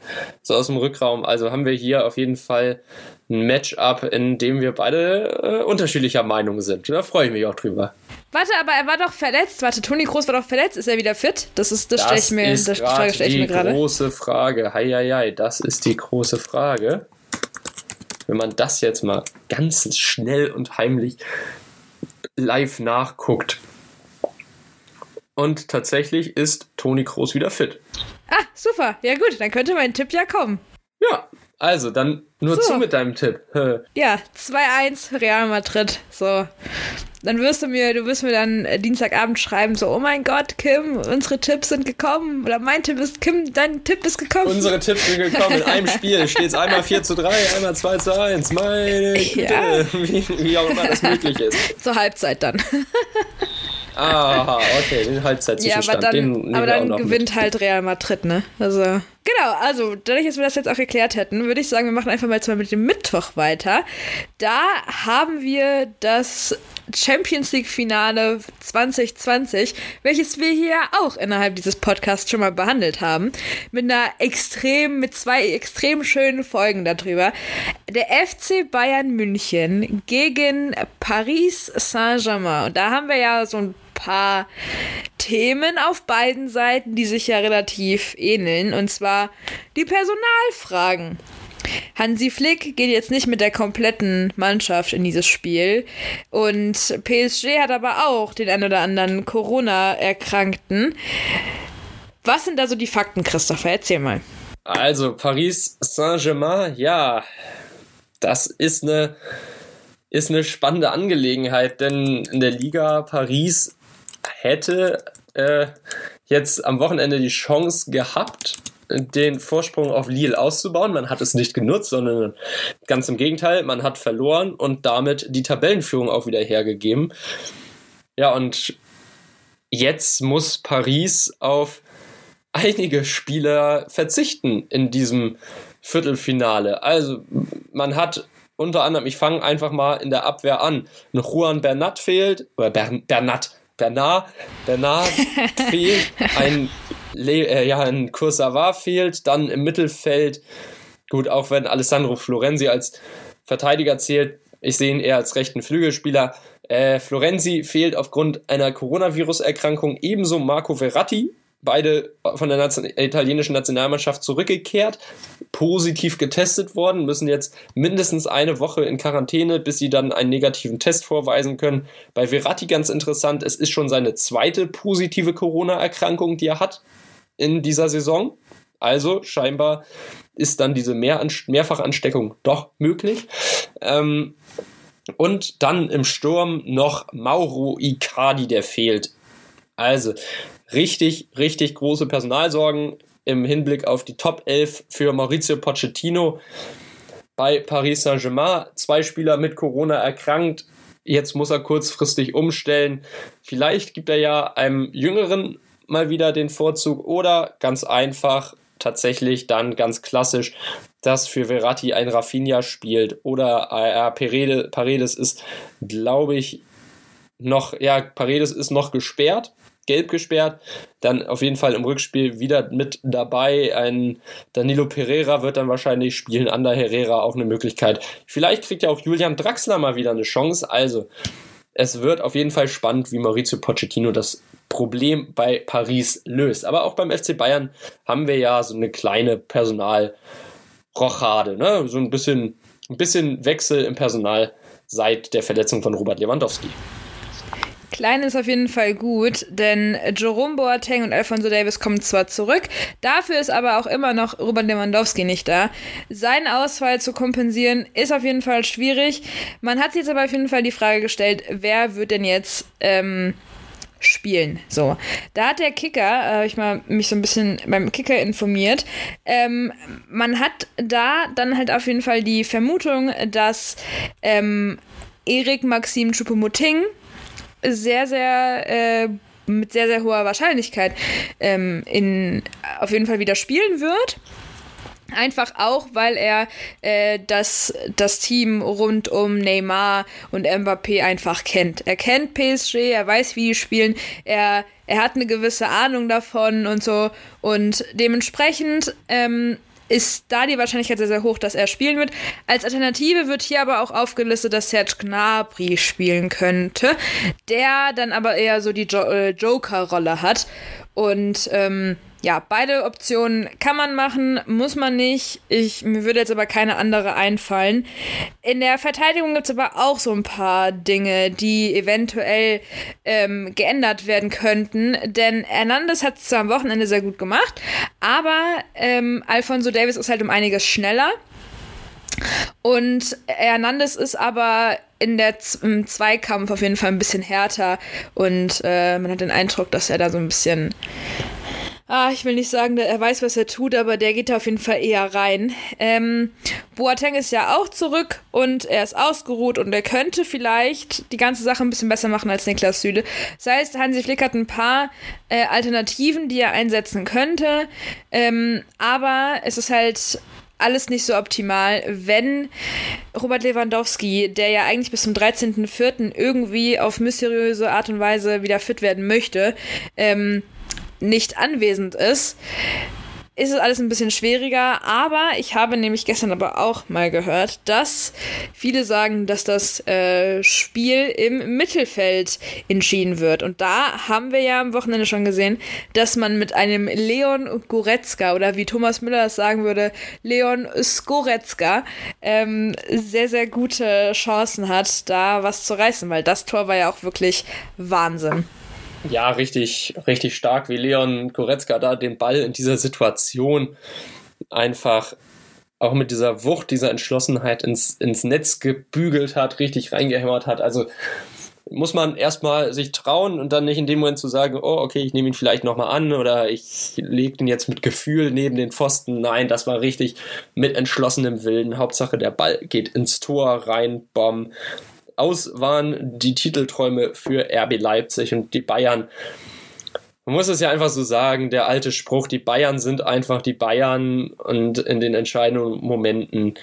so aus dem Rückraum. Also haben wir hier auf jeden Fall ein Matchup, in dem wir beide äh, unterschiedlicher Meinung sind. Da freue ich mich auch drüber. Warte, aber er war doch verletzt. Warte, Toni Groß war doch verletzt. Ist er wieder fit? Das ist, das, das stelle ich mir, das Frage stelle ich mir gerade. Die große Frage. Heieiei, das ist die große Frage. Wenn man das jetzt mal ganz schnell und heimlich live nachguckt. Und tatsächlich ist Toni Kroos wieder fit. Ah, super. Ja gut, dann könnte mein Tipp ja kommen. Ja, also dann nur so. zu mit deinem Tipp. ja, 2-1 Real Madrid. So. Dann wirst du mir, du wirst mir dann äh, Dienstagabend schreiben, so, oh mein Gott, Kim, unsere Tipps sind gekommen. Oder mein Tipp ist, Kim, dein Tipp ist gekommen. Unsere Tipps sind gekommen. In einem Spiel steht es einmal 4 zu 3, einmal 2 zu 1. Meine Güte, ja. wie, wie auch immer das möglich ist. Zur Halbzeit dann. Ah, okay, den Halbzeitzwischenstand. Ja, aber dann, aber dann gewinnt mit. halt Real Madrid, ne? Also. Genau, also dadurch, dass wir das jetzt auch erklärt hätten, würde ich sagen, wir machen einfach mal jetzt mal mit dem Mittwoch weiter. Da haben wir das Champions League Finale 2020, welches wir hier auch innerhalb dieses Podcasts schon mal behandelt haben, mit einer extrem, mit zwei extrem schönen Folgen darüber. Der FC Bayern München gegen Paris Saint-Germain. Und da haben wir ja so ein paar Themen auf beiden Seiten, die sich ja relativ ähneln. Und zwar die Personalfragen. Hansi Flick geht jetzt nicht mit der kompletten Mannschaft in dieses Spiel. Und PSG hat aber auch den ein oder anderen Corona-Erkrankten. Was sind da so die Fakten, Christopher? Erzähl mal. Also, Paris Saint-Germain, ja, das ist eine, ist eine spannende Angelegenheit, denn in der Liga Paris hätte äh, jetzt am Wochenende die Chance gehabt, den Vorsprung auf Lille auszubauen. Man hat es nicht genutzt, sondern ganz im Gegenteil, man hat verloren und damit die Tabellenführung auch wieder hergegeben. Ja, und jetzt muss Paris auf einige Spieler verzichten in diesem Viertelfinale. Also man hat unter anderem, ich fange einfach mal in der Abwehr an, ein Juan Bernat fehlt, oder Bernat, Bernard, Bernard fehlt, ein, Le äh, ja, ein Kursawa fehlt, dann im Mittelfeld, gut, auch wenn Alessandro Florenzi als Verteidiger zählt, ich sehe ihn eher als rechten Flügelspieler. Äh, Florenzi fehlt aufgrund einer Coronavirus-Erkrankung, ebenso Marco Verratti, beide von der Nation italienischen Nationalmannschaft zurückgekehrt, positiv getestet worden, müssen jetzt mindestens eine Woche in Quarantäne, bis sie dann einen negativen Test vorweisen können. Bei Verratti ganz interessant, es ist schon seine zweite positive Corona-Erkrankung, die er hat in dieser Saison. Also scheinbar ist dann diese Mehr Mehrfachansteckung doch möglich. Ähm, und dann im Sturm noch Mauro Icardi, der fehlt. Also, richtig, richtig große Personalsorgen im Hinblick auf die Top 11 für Maurizio Pochettino. Bei Paris Saint-Germain zwei Spieler mit Corona erkrankt. Jetzt muss er kurzfristig umstellen. Vielleicht gibt er ja einem Jüngeren mal wieder den Vorzug oder ganz einfach tatsächlich dann ganz klassisch, dass für Verratti ein Rafinha spielt oder äh, Paredes, Paredes ist, glaube ich, noch, ja, Paredes ist noch gesperrt gelb gesperrt. Dann auf jeden Fall im Rückspiel wieder mit dabei. Ein Danilo Pereira wird dann wahrscheinlich spielen. Ander Herrera auch eine Möglichkeit. Vielleicht kriegt ja auch Julian Draxler mal wieder eine Chance. Also, es wird auf jeden Fall spannend, wie Maurizio Pochettino das Problem bei Paris löst. Aber auch beim FC Bayern haben wir ja so eine kleine Personalrochade, ne? So ein bisschen, ein bisschen Wechsel im Personal seit der Verletzung von Robert Lewandowski. Klein ist auf jeden Fall gut, denn Jerome Boateng und Alfonso Davis kommen zwar zurück, dafür ist aber auch immer noch Robert Lewandowski nicht da. Seinen Ausfall zu kompensieren ist auf jeden Fall schwierig. Man hat sich jetzt aber auf jeden Fall die Frage gestellt, wer wird denn jetzt ähm, spielen. So, da hat der Kicker, äh, habe ich mal mich so ein bisschen beim Kicker informiert. Ähm, man hat da dann halt auf jeden Fall die Vermutung, dass ähm, Erik Maxim Choupo-Moting sehr, sehr äh, mit sehr, sehr hoher Wahrscheinlichkeit ähm, in, auf jeden Fall wieder spielen wird. Einfach auch, weil er äh, das, das Team rund um Neymar und Mbappé einfach kennt. Er kennt PSG, er weiß, wie die spielen, er, er hat eine gewisse Ahnung davon und so. Und dementsprechend ähm, ist da die Wahrscheinlichkeit sehr, sehr hoch, dass er spielen wird. Als Alternative wird hier aber auch aufgelistet, dass Serge Gnabry spielen könnte, der dann aber eher so die jo äh, Joker-Rolle hat. Und ähm, ja, beide Optionen kann man machen, muss man nicht. Ich, mir würde jetzt aber keine andere einfallen. In der Verteidigung gibt es aber auch so ein paar Dinge, die eventuell ähm, geändert werden könnten. Denn Hernandez hat es zwar am Wochenende sehr gut gemacht, aber ähm, Alfonso Davis ist halt um einiges schneller. Und Hernandez ist aber in der Z im Zweikampf auf jeden Fall ein bisschen härter und äh, man hat den Eindruck, dass er da so ein bisschen ah, ich will nicht sagen, er weiß, was er tut, aber der geht auf jeden Fall eher rein. Ähm, Boateng ist ja auch zurück und er ist ausgeruht und er könnte vielleicht die ganze Sache ein bisschen besser machen als Niklas Süde. Das heißt, Hansi Flick hat ein paar äh, Alternativen, die er einsetzen könnte, ähm, aber es ist halt alles nicht so optimal, wenn Robert Lewandowski, der ja eigentlich bis zum 13.04. irgendwie auf mysteriöse Art und Weise wieder fit werden möchte, ähm, nicht anwesend ist, ist es alles ein bisschen schwieriger. Aber ich habe nämlich gestern aber auch mal gehört, dass viele sagen, dass das äh, Spiel im Mittelfeld entschieden wird. Und da haben wir ja am Wochenende schon gesehen, dass man mit einem Leon Goretzka oder wie Thomas Müller es sagen würde, Leon Skoretzka, ähm, sehr, sehr gute Chancen hat, da was zu reißen, weil das Tor war ja auch wirklich Wahnsinn ja, richtig, richtig stark, wie Leon Goretzka da den Ball in dieser Situation einfach auch mit dieser Wucht, dieser Entschlossenheit ins, ins Netz gebügelt hat, richtig reingehämmert hat. Also muss man erstmal sich trauen und dann nicht in dem Moment zu sagen, oh, okay, ich nehme ihn vielleicht nochmal an oder ich lege ihn jetzt mit Gefühl neben den Pfosten. Nein, das war richtig mit entschlossenem Willen. Hauptsache, der Ball geht ins Tor rein, Bomb aus waren die Titelträume für RB Leipzig und die Bayern. Man muss es ja einfach so sagen, der alte Spruch, die Bayern sind einfach die Bayern und in den entscheidenden Momenten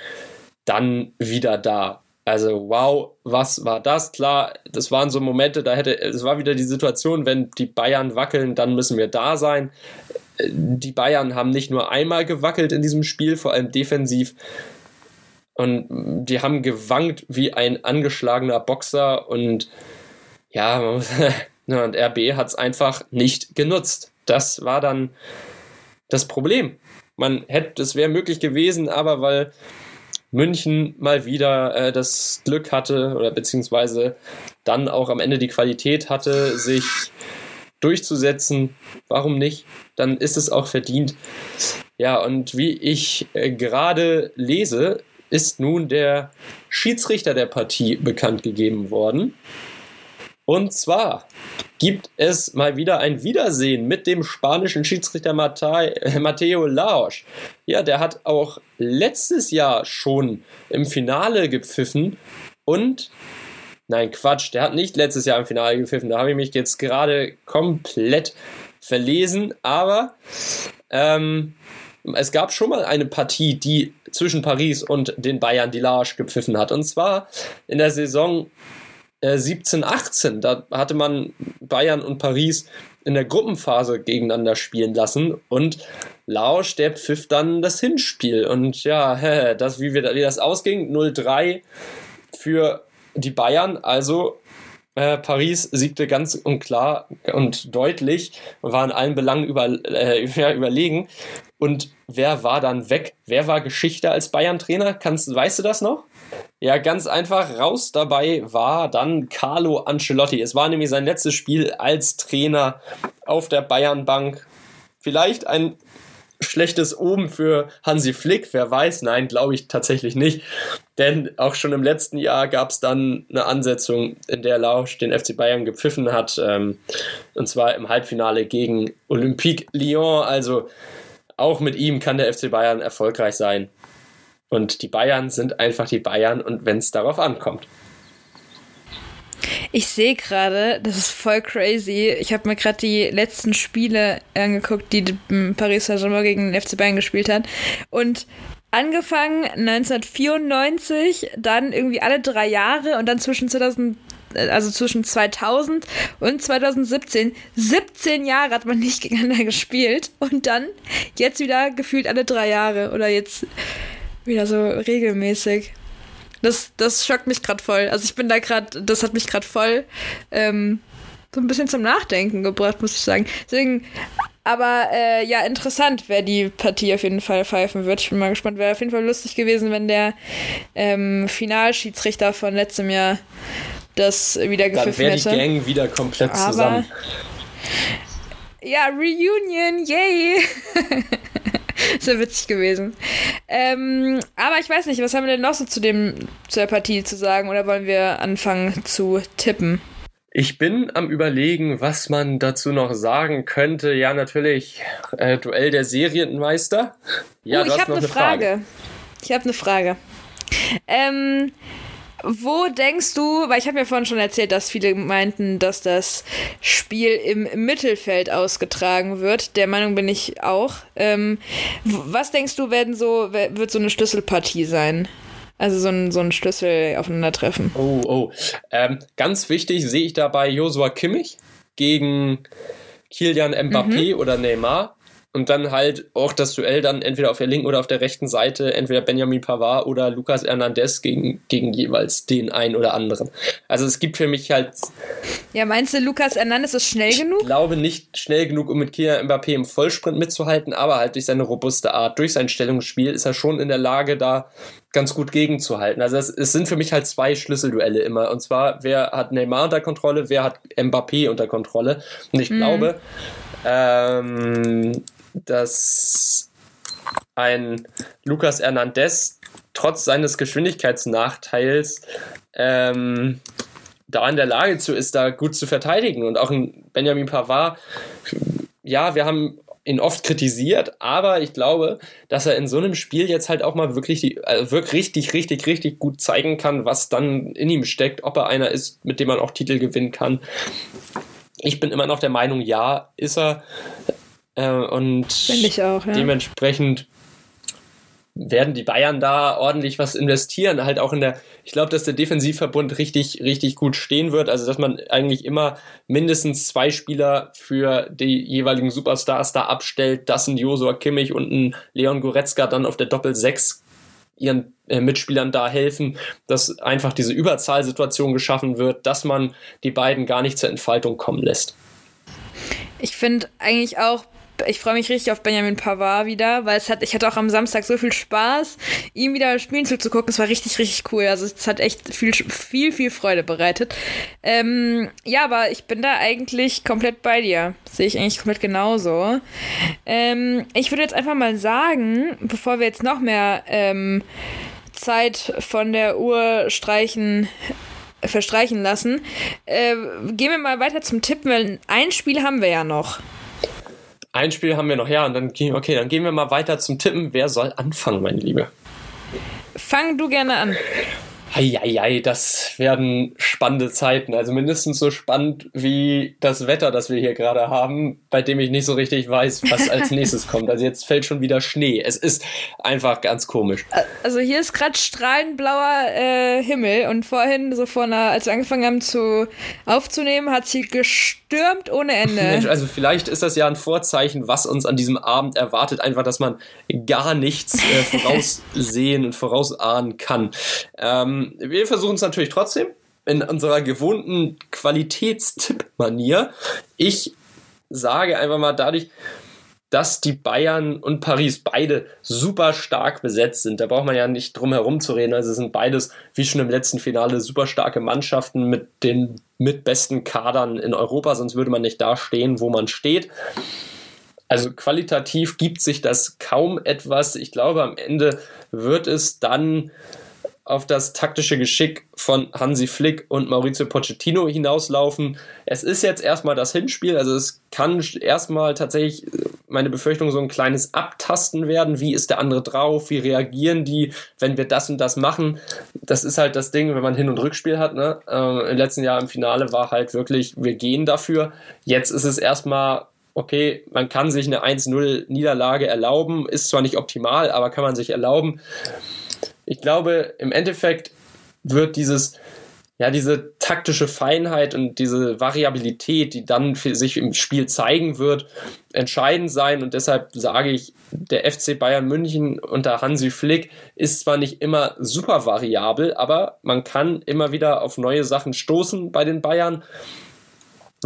dann wieder da. Also wow, was war das? Klar, das waren so Momente, da hätte, es war wieder die Situation, wenn die Bayern wackeln, dann müssen wir da sein. Die Bayern haben nicht nur einmal gewackelt in diesem Spiel, vor allem defensiv, und die haben gewankt wie ein angeschlagener Boxer und ja, und RB hat es einfach nicht genutzt. Das war dann das Problem. Man hätte, es wäre möglich gewesen, aber weil München mal wieder äh, das Glück hatte oder beziehungsweise dann auch am Ende die Qualität hatte, sich durchzusetzen, warum nicht? Dann ist es auch verdient. Ja, und wie ich äh, gerade lese, ist nun der Schiedsrichter der Partie bekannt gegeben worden. Und zwar gibt es mal wieder ein Wiedersehen mit dem spanischen Schiedsrichter Mateo Laos. Ja, der hat auch letztes Jahr schon im Finale gepfiffen und Nein, Quatsch, der hat nicht letztes Jahr im Finale gepfiffen. Da habe ich mich jetzt gerade komplett verlesen. Aber ähm, es gab schon mal eine Partie, die zwischen Paris und den Bayern die Large gepfiffen hat. Und zwar in der Saison äh, 17, 18. Da hatte man Bayern und Paris in der Gruppenphase gegeneinander spielen lassen und Lausch, der pfiff dann das Hinspiel. Und ja, das, wie, wir, wie das ausging, 0-3 für die Bayern. Also äh, Paris siegte ganz und klar und deutlich, war in allen Belangen über, äh, überlegen. Und wer war dann weg? Wer war Geschichte als Bayern-Trainer? weißt du das noch? Ja, ganz einfach raus dabei war dann Carlo Ancelotti. Es war nämlich sein letztes Spiel als Trainer auf der Bayern-Bank. Vielleicht ein schlechtes Oben für Hansi Flick, wer weiß, nein, glaube ich tatsächlich nicht. Denn auch schon im letzten Jahr gab es dann eine Ansetzung, in der Lausch den FC Bayern gepfiffen hat, ähm, und zwar im Halbfinale gegen Olympique Lyon. Also auch mit ihm kann der FC Bayern erfolgreich sein. Und die Bayern sind einfach die Bayern und wenn es darauf ankommt. Ich sehe gerade, das ist voll crazy. Ich habe mir gerade die letzten Spiele angeguckt, die Paris Saint-Germain gegen den FC Bayern gespielt hat. Und angefangen 1994, dann irgendwie alle drei Jahre und dann zwischen 2000 also zwischen 2000 und 2017, 17 Jahre hat man nicht gegeneinander gespielt und dann jetzt wieder gefühlt alle drei Jahre oder jetzt wieder so regelmäßig. Das, das schockt mich gerade voll. Also ich bin da gerade, das hat mich gerade voll ähm, so ein bisschen zum Nachdenken gebracht, muss ich sagen. Deswegen, aber äh, ja, interessant, wer die Partie auf jeden Fall pfeifen wird. Ich bin mal gespannt. Wäre auf jeden Fall lustig gewesen, wenn der ähm, Finalschiedsrichter von letztem Jahr das wieder gepfiffen hätte. Dann wäre die Gang wieder komplett Aber, zusammen. Ja, Reunion, yay! das wäre witzig gewesen. Ähm, aber ich weiß nicht, was haben wir denn noch so zu, dem, zu der Partie zu sagen? Oder wollen wir anfangen zu tippen? Ich bin am Überlegen, was man dazu noch sagen könnte. Ja, natürlich, äh, Duell der Serienmeister. Ja, uh, ich habe eine Frage. Frage. Ich habe eine Frage. Ähm, wo denkst du, weil ich habe ja vorhin schon erzählt, dass viele meinten, dass das Spiel im, Mittelfeld ausgetragen wird. Der Meinung bin ich auch. Ähm, was denkst du, werden so, wird so eine Schlüsselpartie sein? Also so ein, so ein Schlüssel aufeinandertreffen. Oh, oh. Ähm, ganz wichtig sehe ich dabei Josua Kimmich gegen Kilian Mbappé mhm. oder Neymar und dann halt auch das Duell dann entweder auf der linken oder auf der rechten Seite, entweder Benjamin Pavard oder Lucas Hernandez gegen, gegen jeweils den einen oder anderen. Also es gibt für mich halt. Ja, meinst du, Lucas Hernandez ist schnell genug? Ich glaube nicht schnell genug, um mit Kylian Mbappé im Vollsprint mitzuhalten, aber halt durch seine robuste Art, durch sein Stellungsspiel ist er schon in der Lage, da ganz gut gegenzuhalten. Also es, es sind für mich halt zwei Schlüsselduelle immer. Und zwar, wer hat Neymar unter Kontrolle, wer hat Mbappé unter Kontrolle. Und ich mhm. glaube, ähm, dass ein Lucas Hernandez trotz seines Geschwindigkeitsnachteils ähm, da in der Lage zu ist, da gut zu verteidigen. Und auch ein Benjamin Pavard, ja, wir haben ihn oft kritisiert, aber ich glaube, dass er in so einem Spiel jetzt halt auch mal wirklich, also wirklich richtig, richtig, richtig gut zeigen kann, was dann in ihm steckt, ob er einer ist, mit dem man auch Titel gewinnen kann. Ich bin immer noch der Meinung, ja, ist er. Äh, und auch, ja. dementsprechend werden die Bayern da ordentlich was investieren. Halt auch in der, ich glaube, dass der Defensivverbund richtig, richtig gut stehen wird. Also, dass man eigentlich immer mindestens zwei Spieler für die jeweiligen Superstars da abstellt. Das sind Josua Kimmich und ein Leon Goretzka dann auf der Doppel 6 ihren äh, Mitspielern da helfen, dass einfach diese Überzahlsituation geschaffen wird, dass man die beiden gar nicht zur Entfaltung kommen lässt. Ich finde eigentlich auch ich freue mich richtig auf Benjamin Pavard wieder, weil es hat, ich hatte auch am Samstag so viel Spaß, ihm wieder spielen zuzugucken. Es war richtig, richtig cool. Also es hat echt viel, viel, viel Freude bereitet. Ähm, ja, aber ich bin da eigentlich komplett bei dir. Sehe ich eigentlich komplett genauso. Ähm, ich würde jetzt einfach mal sagen, bevor wir jetzt noch mehr ähm, Zeit von der Uhr streichen, verstreichen lassen, äh, gehen wir mal weiter zum Tippen, weil ein Spiel haben wir ja noch. Ein Spiel haben wir noch, ja, und dann gehen, okay, dann gehen wir mal weiter zum Tippen. Wer soll anfangen, meine Liebe? Fang du gerne an. Eieiei, das werden spannende Zeiten. Also mindestens so spannend wie das Wetter, das wir hier gerade haben, bei dem ich nicht so richtig weiß, was als nächstes kommt. Also jetzt fällt schon wieder Schnee. Es ist einfach ganz komisch. Also hier ist gerade strahlend blauer äh, Himmel und vorhin, so vor einer, als wir angefangen haben zu aufzunehmen, hat sie gestürmt ohne Ende. Mensch, also vielleicht ist das ja ein Vorzeichen, was uns an diesem Abend erwartet. Einfach, dass man gar nichts äh, voraussehen und vorausahnen kann. Ähm, wir versuchen es natürlich trotzdem in unserer gewohnten Qualitätstipp-Manier. Ich sage einfach mal dadurch, dass die Bayern und Paris beide super stark besetzt sind. Da braucht man ja nicht drum herum zu reden. Also es sind beides, wie schon im letzten Finale, super starke Mannschaften mit den mit besten Kadern in Europa, sonst würde man nicht da stehen, wo man steht. Also qualitativ gibt sich das kaum etwas. Ich glaube, am Ende wird es dann auf das taktische Geschick von Hansi Flick und Maurizio Pochettino hinauslaufen. Es ist jetzt erstmal das Hinspiel, also es kann erstmal tatsächlich meine Befürchtung, so ein kleines Abtasten werden. Wie ist der andere drauf? Wie reagieren die, wenn wir das und das machen? Das ist halt das Ding, wenn man Hin- und Rückspiel hat. Ne? Äh, Im letzten Jahr im Finale war halt wirklich, wir gehen dafür. Jetzt ist es erstmal okay, man kann sich eine 1-0 Niederlage erlauben, ist zwar nicht optimal, aber kann man sich erlauben. Ich glaube, im Endeffekt wird dieses ja, diese taktische Feinheit und diese Variabilität, die dann sich im Spiel zeigen wird, entscheidend sein. Und deshalb sage ich, der FC Bayern München unter Hansi Flick ist zwar nicht immer super variabel, aber man kann immer wieder auf neue Sachen stoßen bei den Bayern.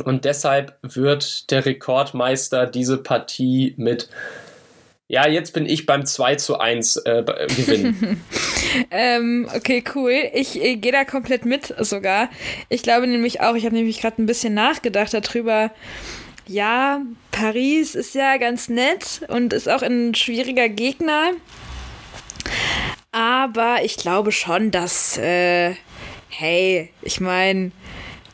Und deshalb wird der Rekordmeister diese Partie mit ja, jetzt bin ich beim 2 zu 1 äh, gewinnen. ähm, okay, cool. Ich äh, gehe da komplett mit sogar. Ich glaube nämlich auch, ich habe nämlich gerade ein bisschen nachgedacht darüber. Ja, Paris ist ja ganz nett und ist auch ein schwieriger Gegner. Aber ich glaube schon, dass, äh, hey, ich meine,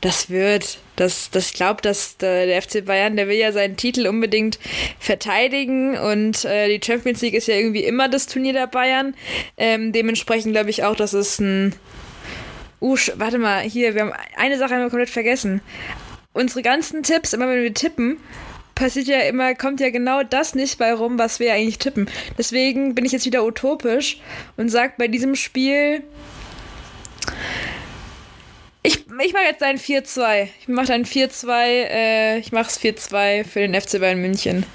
das wird, das, das, ich glaube, dass der, FC Bayern, der will ja seinen Titel unbedingt verteidigen und äh, die Champions League ist ja irgendwie immer das Turnier der Bayern. Ähm, dementsprechend glaube ich auch, dass es ein. Uh, warte mal, hier, wir haben eine Sache wir komplett vergessen. Unsere ganzen Tipps, immer wenn wir tippen, passiert ja immer, kommt ja genau das nicht bei rum, was wir eigentlich tippen. Deswegen bin ich jetzt wieder utopisch und sage bei diesem Spiel ich, ich mache jetzt ein 4-2. Ich mache ein 4-2. Äh, ich mache es 4-2 für den FC Bayern München.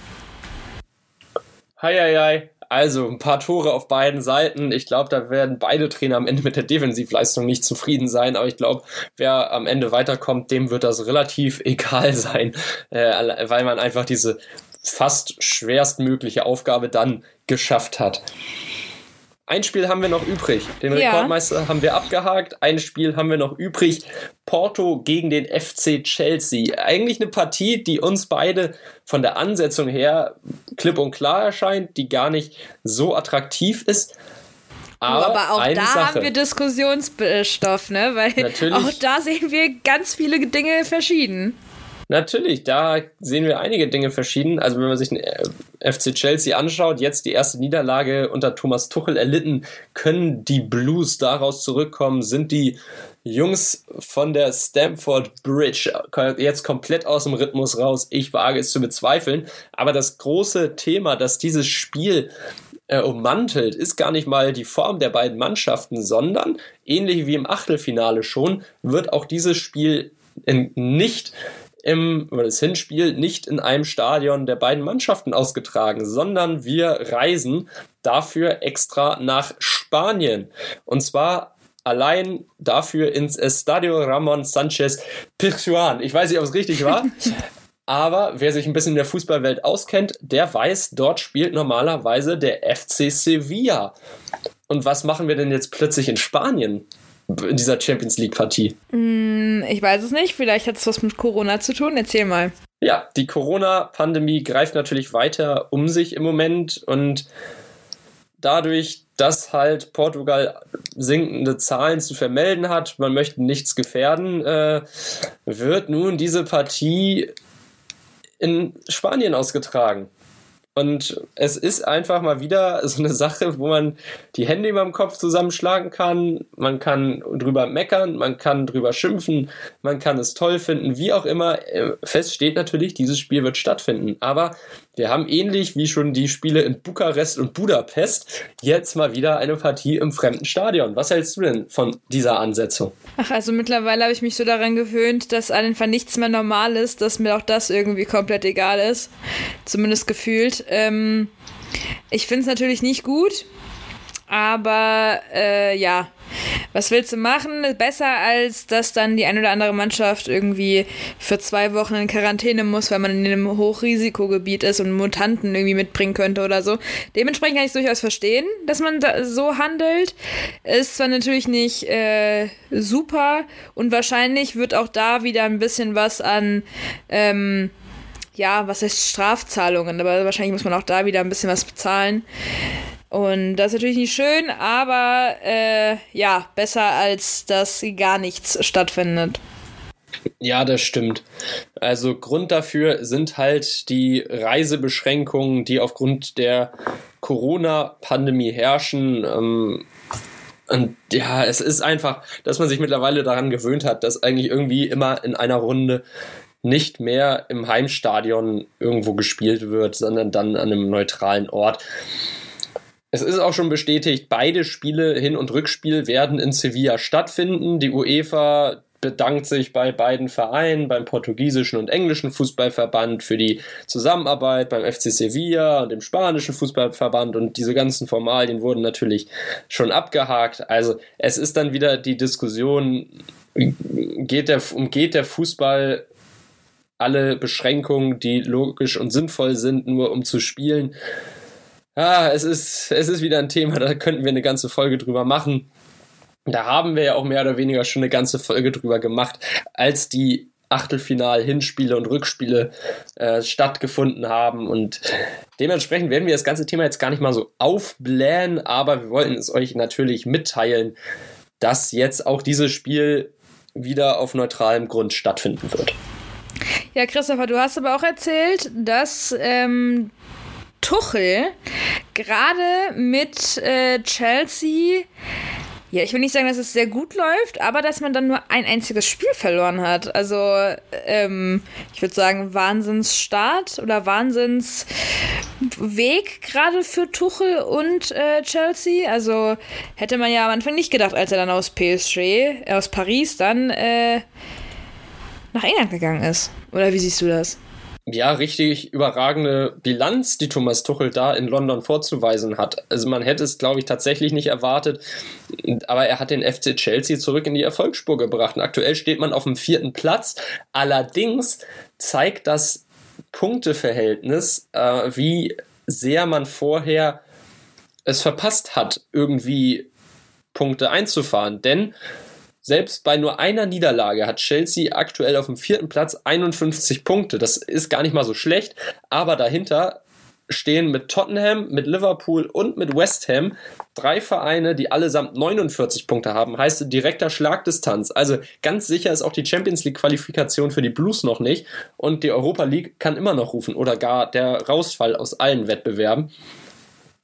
Hi, hi, hi. Also ein paar Tore auf beiden Seiten. Ich glaube, da werden beide Trainer am Ende mit der Defensivleistung nicht zufrieden sein. Aber ich glaube, wer am Ende weiterkommt, dem wird das relativ egal sein, äh, weil man einfach diese fast schwerstmögliche Aufgabe dann geschafft hat. Ein Spiel haben wir noch übrig. Den ja. Rekordmeister haben wir abgehakt. Ein Spiel haben wir noch übrig. Porto gegen den FC Chelsea. Eigentlich eine Partie, die uns beide von der Ansetzung her klipp und klar erscheint, die gar nicht so attraktiv ist. Aber, aber auch da Sache. haben wir Diskussionsstoff, ne? Weil Natürlich. auch da sehen wir ganz viele Dinge verschieden. Natürlich, da sehen wir einige Dinge verschieden. Also wenn man sich den äh, FC Chelsea anschaut, jetzt die erste Niederlage unter Thomas Tuchel erlitten, können die Blues daraus zurückkommen? Sind die Jungs von der Stamford Bridge jetzt komplett aus dem Rhythmus raus? Ich wage es zu bezweifeln. Aber das große Thema, dass dieses Spiel äh, ummantelt, ist gar nicht mal die Form der beiden Mannschaften, sondern ähnlich wie im Achtelfinale schon, wird auch dieses Spiel nicht im, oder das Hinspiel nicht in einem Stadion der beiden Mannschaften ausgetragen, sondern wir reisen dafür extra nach Spanien. Und zwar allein dafür ins Estadio Ramon Sanchez Pizjuan. Ich weiß nicht, ob es richtig war. Aber wer sich ein bisschen in der Fußballwelt auskennt, der weiß, dort spielt normalerweise der FC Sevilla. Und was machen wir denn jetzt plötzlich in Spanien? In dieser Champions League Partie? Mm, ich weiß es nicht. Vielleicht hat es was mit Corona zu tun. Erzähl mal. Ja, die Corona-Pandemie greift natürlich weiter um sich im Moment und dadurch, dass halt Portugal sinkende Zahlen zu vermelden hat, man möchte nichts gefährden, äh, wird nun diese Partie in Spanien ausgetragen. Und es ist einfach mal wieder so eine Sache, wo man die Hände über dem Kopf zusammenschlagen kann. Man kann drüber meckern, man kann drüber schimpfen, man kann es toll finden, wie auch immer. Äh, fest steht natürlich, dieses Spiel wird stattfinden. Aber wir haben ähnlich wie schon die Spiele in Bukarest und Budapest jetzt mal wieder eine Partie im fremden Stadion. Was hältst du denn von dieser Ansetzung? Ach, also mittlerweile habe ich mich so daran gewöhnt, dass einfach nichts mehr normal ist, dass mir auch das irgendwie komplett egal ist. Zumindest gefühlt. Ähm, ich finde es natürlich nicht gut, aber äh, ja, was willst du machen? Besser als dass dann die ein oder andere Mannschaft irgendwie für zwei Wochen in Quarantäne muss, weil man in einem Hochrisikogebiet ist und Mutanten irgendwie mitbringen könnte oder so. Dementsprechend kann ich es durchaus verstehen, dass man da so handelt. Ist zwar natürlich nicht äh, super und wahrscheinlich wird auch da wieder ein bisschen was an ähm, ja, was heißt Strafzahlungen, aber wahrscheinlich muss man auch da wieder ein bisschen was bezahlen. Und das ist natürlich nicht schön, aber äh, ja, besser als dass gar nichts stattfindet. Ja, das stimmt. Also Grund dafür sind halt die Reisebeschränkungen, die aufgrund der Corona-Pandemie herrschen. Ähm, und ja, es ist einfach, dass man sich mittlerweile daran gewöhnt hat, dass eigentlich irgendwie immer in einer Runde nicht mehr im Heimstadion irgendwo gespielt wird, sondern dann an einem neutralen Ort. Es ist auch schon bestätigt, beide Spiele, Hin- und Rückspiel, werden in Sevilla stattfinden. Die UEFA bedankt sich bei beiden Vereinen, beim portugiesischen und englischen Fußballverband für die Zusammenarbeit, beim FC Sevilla und dem spanischen Fußballverband und diese ganzen Formalien wurden natürlich schon abgehakt. Also es ist dann wieder die Diskussion, geht der, umgeht der Fußball alle Beschränkungen, die logisch und sinnvoll sind, nur um zu spielen. Ah, es ist, es ist wieder ein Thema, da könnten wir eine ganze Folge drüber machen. Da haben wir ja auch mehr oder weniger schon eine ganze Folge drüber gemacht, als die Achtelfinal-Hinspiele und Rückspiele äh, stattgefunden haben. Und dementsprechend werden wir das ganze Thema jetzt gar nicht mal so aufblähen, aber wir wollten es euch natürlich mitteilen, dass jetzt auch dieses Spiel wieder auf neutralem Grund stattfinden wird. Ja, Christopher, du hast aber auch erzählt, dass ähm, Tuchel gerade mit äh, Chelsea ja, ich will nicht sagen, dass es sehr gut läuft, aber dass man dann nur ein einziges Spiel verloren hat. Also, ähm, ich würde sagen, Wahnsinnsstart oder Wahnsinnsweg gerade für Tuchel und äh, Chelsea. Also hätte man ja am Anfang nicht gedacht, als er dann aus PSG, aus Paris dann äh, nach England gegangen ist. Oder wie siehst du das? ja, richtig überragende Bilanz, die Thomas Tuchel da in London vorzuweisen hat. Also man hätte es, glaube ich, tatsächlich nicht erwartet, aber er hat den FC Chelsea zurück in die Erfolgsspur gebracht. Und aktuell steht man auf dem vierten Platz. Allerdings zeigt das Punkteverhältnis, äh, wie sehr man vorher es verpasst hat, irgendwie Punkte einzufahren. Denn selbst bei nur einer Niederlage hat Chelsea aktuell auf dem vierten Platz 51 Punkte. Das ist gar nicht mal so schlecht, aber dahinter stehen mit Tottenham, mit Liverpool und mit West Ham drei Vereine, die allesamt 49 Punkte haben. Heißt direkter Schlagdistanz. Also ganz sicher ist auch die Champions League Qualifikation für die Blues noch nicht und die Europa League kann immer noch rufen oder gar der Rausfall aus allen Wettbewerben.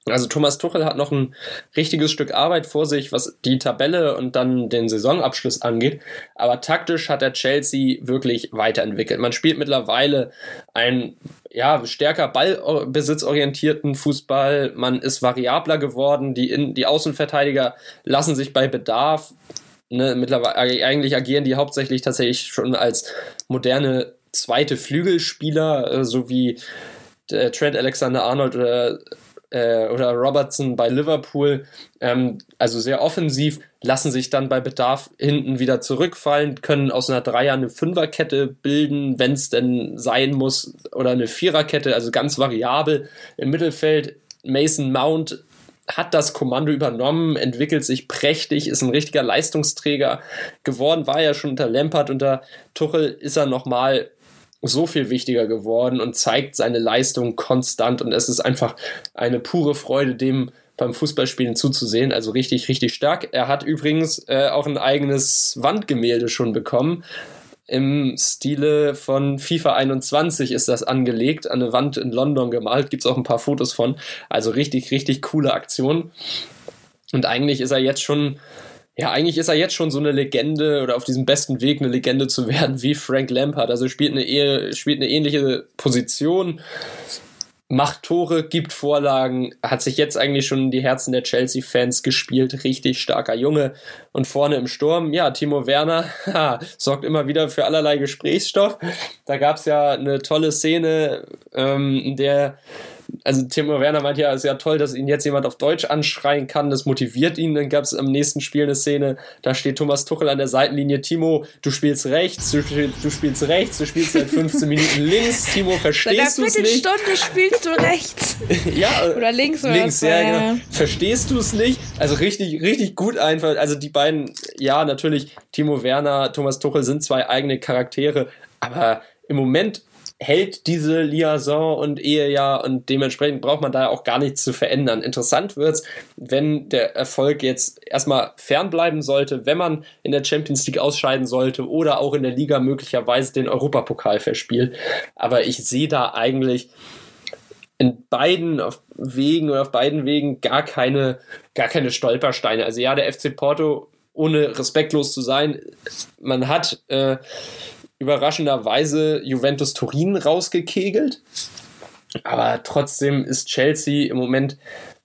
Also Thomas Tuchel hat noch ein richtiges Stück Arbeit vor sich, was die Tabelle und dann den Saisonabschluss angeht. Aber taktisch hat der Chelsea wirklich weiterentwickelt. Man spielt mittlerweile einen ja, stärker ballbesitzorientierten Fußball. Man ist variabler geworden. Die, in, die Außenverteidiger lassen sich bei Bedarf Ne, mittlerweile eigentlich agieren die hauptsächlich tatsächlich schon als moderne zweite Flügelspieler, äh, so wie äh, Trent Alexander Arnold oder äh, oder Robertson bei Liverpool, ähm, also sehr offensiv, lassen sich dann bei Bedarf hinten wieder zurückfallen, können aus einer Dreier eine Fünferkette bilden, wenn es denn sein muss, oder eine Viererkette, also ganz variabel im Mittelfeld. Mason Mount hat das Kommando übernommen, entwickelt sich prächtig, ist ein richtiger Leistungsträger geworden, war ja schon unter Lampard, unter Tuchel ist er nochmal so viel wichtiger geworden und zeigt seine Leistung konstant und es ist einfach eine pure Freude, dem beim Fußballspielen zuzusehen. Also richtig, richtig stark. Er hat übrigens äh, auch ein eigenes Wandgemälde schon bekommen. Im Stile von FIFA 21 ist das angelegt, an eine Wand in London gemalt. Gibt es auch ein paar Fotos von. Also richtig, richtig coole Aktion. Und eigentlich ist er jetzt schon ja, eigentlich ist er jetzt schon so eine Legende oder auf diesem besten Weg, eine Legende zu werden wie Frank Lampard. Also spielt eine, spielt eine ähnliche Position, macht Tore, gibt Vorlagen, hat sich jetzt eigentlich schon in die Herzen der Chelsea-Fans gespielt. Richtig starker Junge. Und vorne im Sturm, ja, Timo Werner ha, sorgt immer wieder für allerlei Gesprächsstoff. Da gab es ja eine tolle Szene, ähm, in der also Timo Werner meint ja, es ist ja toll, dass ihn jetzt jemand auf Deutsch anschreien kann, das motiviert ihn. Dann gab es am nächsten Spiel eine Szene, da steht Thomas Tuchel an der Seitenlinie, Timo, du spielst rechts, du, du spielst rechts, du spielst seit 15 Minuten links, Timo, verstehst du es nicht? Stunde spielst du rechts. ja. Oder links oder Links, ja, ja. Genau. Verstehst du es nicht? Also richtig, richtig gut einfach. Also die beiden, ja, natürlich, Timo Werner, Thomas Tuchel sind zwei eigene Charaktere, aber im Moment hält diese Liaison und Ehe ja und dementsprechend braucht man da auch gar nichts zu verändern. Interessant wird's, wenn der Erfolg jetzt erstmal fernbleiben sollte, wenn man in der Champions League ausscheiden sollte oder auch in der Liga möglicherweise den Europapokal verspielt. Aber ich sehe da eigentlich in beiden Wegen oder auf beiden Wegen gar keine, gar keine Stolpersteine. Also ja, der FC Porto, ohne respektlos zu sein, man hat äh, überraschenderweise Juventus Turin rausgekegelt. Aber trotzdem ist Chelsea im Moment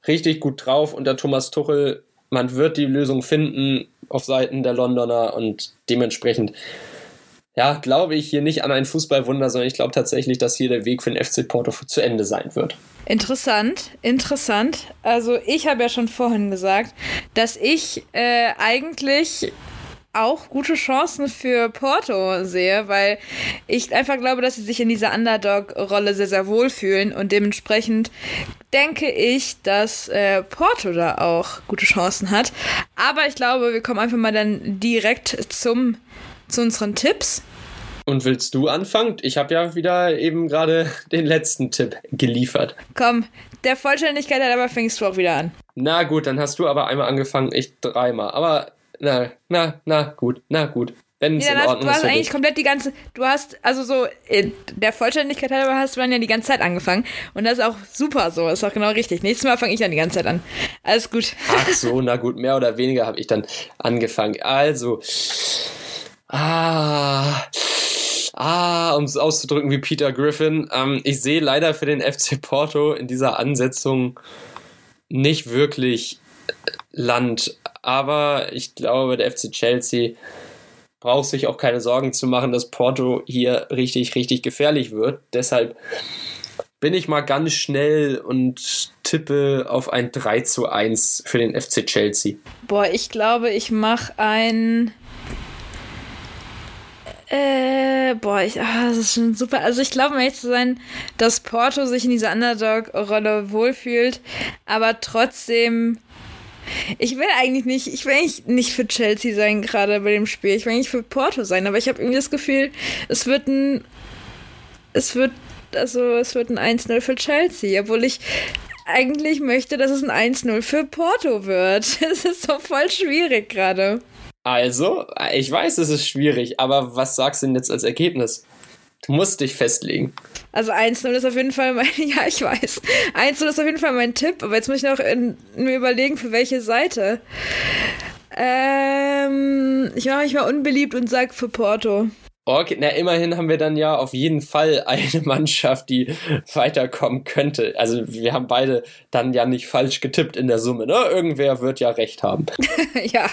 richtig gut drauf unter Thomas Tuchel. Man wird die Lösung finden auf Seiten der Londoner und dementsprechend ja, glaube ich hier nicht an ein Fußballwunder, sondern ich glaube tatsächlich, dass hier der Weg für den FC Porto zu Ende sein wird. Interessant, interessant. Also ich habe ja schon vorhin gesagt, dass ich äh, eigentlich auch gute Chancen für Porto sehe, weil ich einfach glaube, dass sie sich in dieser Underdog-Rolle sehr, sehr wohlfühlen und dementsprechend denke ich, dass äh, Porto da auch gute Chancen hat. Aber ich glaube, wir kommen einfach mal dann direkt zum, zu unseren Tipps. Und willst du anfangen? Ich habe ja wieder eben gerade den letzten Tipp geliefert. Komm, der Vollständigkeit hat aber fängst du auch wieder an. Na gut, dann hast du aber einmal angefangen, ich dreimal. Aber na, na, na, gut, na gut. Wenn es ja, in Ordnung hast, Du hast eigentlich komplett die ganze, du hast, also so, in der Vollständigkeit halber hast du dann ja die ganze Zeit angefangen. Und das ist auch super so, ist auch genau richtig. Nächstes Mal fange ich dann die ganze Zeit an. Alles gut. Ach so, na gut, mehr oder weniger habe ich dann angefangen. Also, ah, ah, um es auszudrücken wie Peter Griffin, ähm, ich sehe leider für den FC Porto in dieser Ansetzung nicht wirklich Land aber ich glaube, der FC Chelsea braucht sich auch keine Sorgen zu machen, dass Porto hier richtig, richtig gefährlich wird. Deshalb bin ich mal ganz schnell und tippe auf ein 3 zu 1 für den FC Chelsea. Boah, ich glaube, ich mache ein. Äh, boah, ich, ah, das ist schon super. Also ich glaube, um ehrlich zu sein, dass Porto sich in dieser Underdog-Rolle wohlfühlt, aber trotzdem ich will eigentlich nicht, ich will eigentlich nicht für Chelsea sein, gerade bei dem Spiel. Ich will eigentlich für Porto sein, aber ich habe irgendwie das Gefühl, es wird ein. Es wird. Also, es wird ein 1-0 für Chelsea, obwohl ich eigentlich möchte, dass es ein 1-0 für Porto wird. Es ist so voll schwierig gerade. Also, ich weiß, es ist schwierig, aber was sagst du denn jetzt als Ergebnis? Du musst dich festlegen. Also 1-0 ist auf jeden Fall mein, ja, ich weiß. 1-0 ist auf jeden Fall mein Tipp, aber jetzt muss ich noch in, mir überlegen, für welche Seite. Ähm, ich mache mich mal unbeliebt und sage für Porto. Okay, na immerhin haben wir dann ja auf jeden Fall eine Mannschaft, die weiterkommen könnte. Also wir haben beide dann ja nicht falsch getippt in der Summe, ne? Irgendwer wird ja recht haben. ja,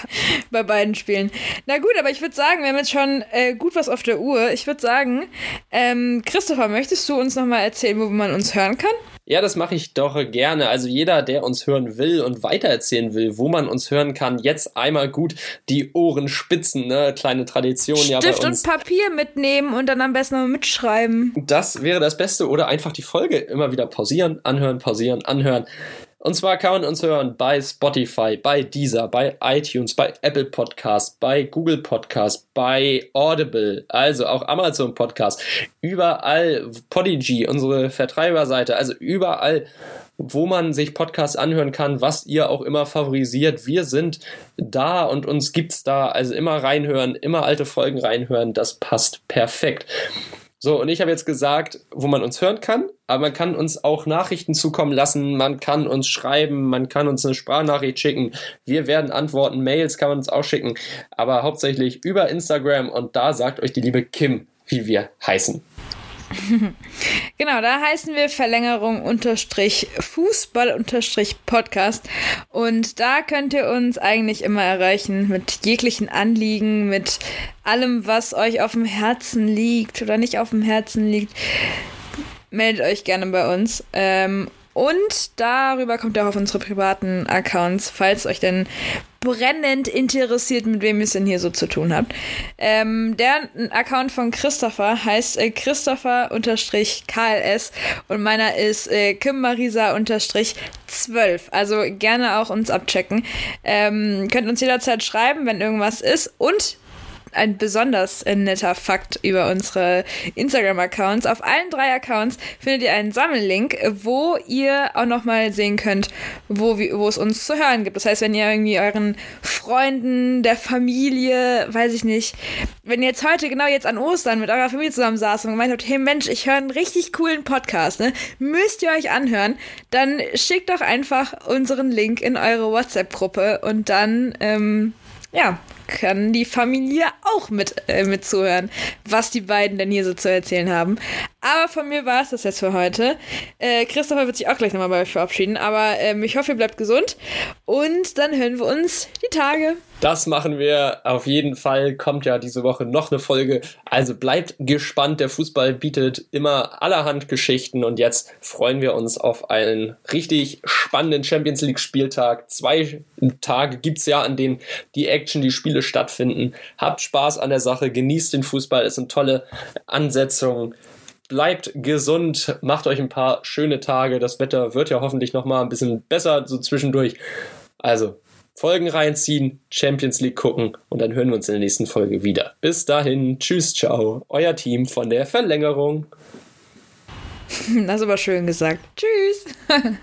bei beiden Spielen. Na gut, aber ich würde sagen, wir haben jetzt schon äh, gut was auf der Uhr. Ich würde sagen, ähm, Christopher, möchtest du uns nochmal erzählen, wo man uns hören kann? Ja, das mache ich doch gerne. Also jeder, der uns hören will und weitererzählen will, wo man uns hören kann, jetzt einmal gut die Ohren spitzen, ne? Kleine Tradition Stift ja bei uns. und Papier mitnehmen und dann am besten mitschreiben. Das wäre das Beste oder einfach die Folge immer wieder pausieren, anhören, pausieren, anhören. Und zwar kann man uns hören bei Spotify, bei Deezer, bei iTunes, bei Apple Podcast, bei Google Podcast, bei Audible, also auch Amazon Podcast, überall Podigy, unsere Vertreiberseite, also überall, wo man sich Podcasts anhören kann, was ihr auch immer favorisiert. Wir sind da und uns gibt's da, also immer reinhören, immer alte Folgen reinhören, das passt perfekt. So, und ich habe jetzt gesagt, wo man uns hören kann, aber man kann uns auch Nachrichten zukommen lassen, man kann uns schreiben, man kann uns eine Sprachnachricht schicken. Wir werden antworten, Mails kann man uns auch schicken, aber hauptsächlich über Instagram und da sagt euch die liebe Kim, wie wir heißen. genau, da heißen wir Verlängerung unterstrich Fußball unterstrich Podcast. Und da könnt ihr uns eigentlich immer erreichen mit jeglichen Anliegen, mit allem, was euch auf dem Herzen liegt oder nicht auf dem Herzen liegt. Meldet euch gerne bei uns. Ähm, und darüber kommt ihr auch auf unsere privaten Accounts, falls euch denn brennend interessiert, mit wem ihr es denn hier so zu tun habt. Ähm, der Account von Christopher heißt äh, Christopher-KLS und meiner ist äh, KimMarisa-12. Also gerne auch uns abchecken. Ähm, könnt uns jederzeit schreiben, wenn irgendwas ist. Und ein besonders netter Fakt über unsere Instagram-Accounts. Auf allen drei Accounts findet ihr einen Sammellink, wo ihr auch nochmal sehen könnt, wo, wo es uns zu hören gibt. Das heißt, wenn ihr irgendwie euren Freunden, der Familie, weiß ich nicht, wenn ihr jetzt heute, genau jetzt an Ostern mit eurer Familie zusammen saßt und gemeint habt, hey Mensch, ich höre einen richtig coolen Podcast, ne? müsst ihr euch anhören, dann schickt doch einfach unseren Link in eure WhatsApp-Gruppe und dann, ähm, ja, kann die Familie auch mit, äh, mitzuhören, was die beiden denn hier so zu erzählen haben. Aber von mir war es das jetzt für heute. Äh, Christopher wird sich auch gleich nochmal bei euch verabschieden, aber ähm, ich hoffe, ihr bleibt gesund und dann hören wir uns die Tage. Das machen wir auf jeden Fall. Kommt ja diese Woche noch eine Folge. Also bleibt gespannt. Der Fußball bietet immer allerhand Geschichten und jetzt freuen wir uns auf einen richtig spannenden Champions League Spieltag. Zwei Tage gibt es ja, an denen die Action, die Spiele stattfinden. Habt Spaß an der Sache, genießt den Fußball. Es sind tolle Ansetzungen bleibt gesund, macht euch ein paar schöne Tage. Das Wetter wird ja hoffentlich noch mal ein bisschen besser so zwischendurch. Also Folgen reinziehen, Champions League gucken und dann hören wir uns in der nächsten Folge wieder. Bis dahin, tschüss, ciao, euer Team von der Verlängerung. Das ist aber schön gesagt. Tschüss.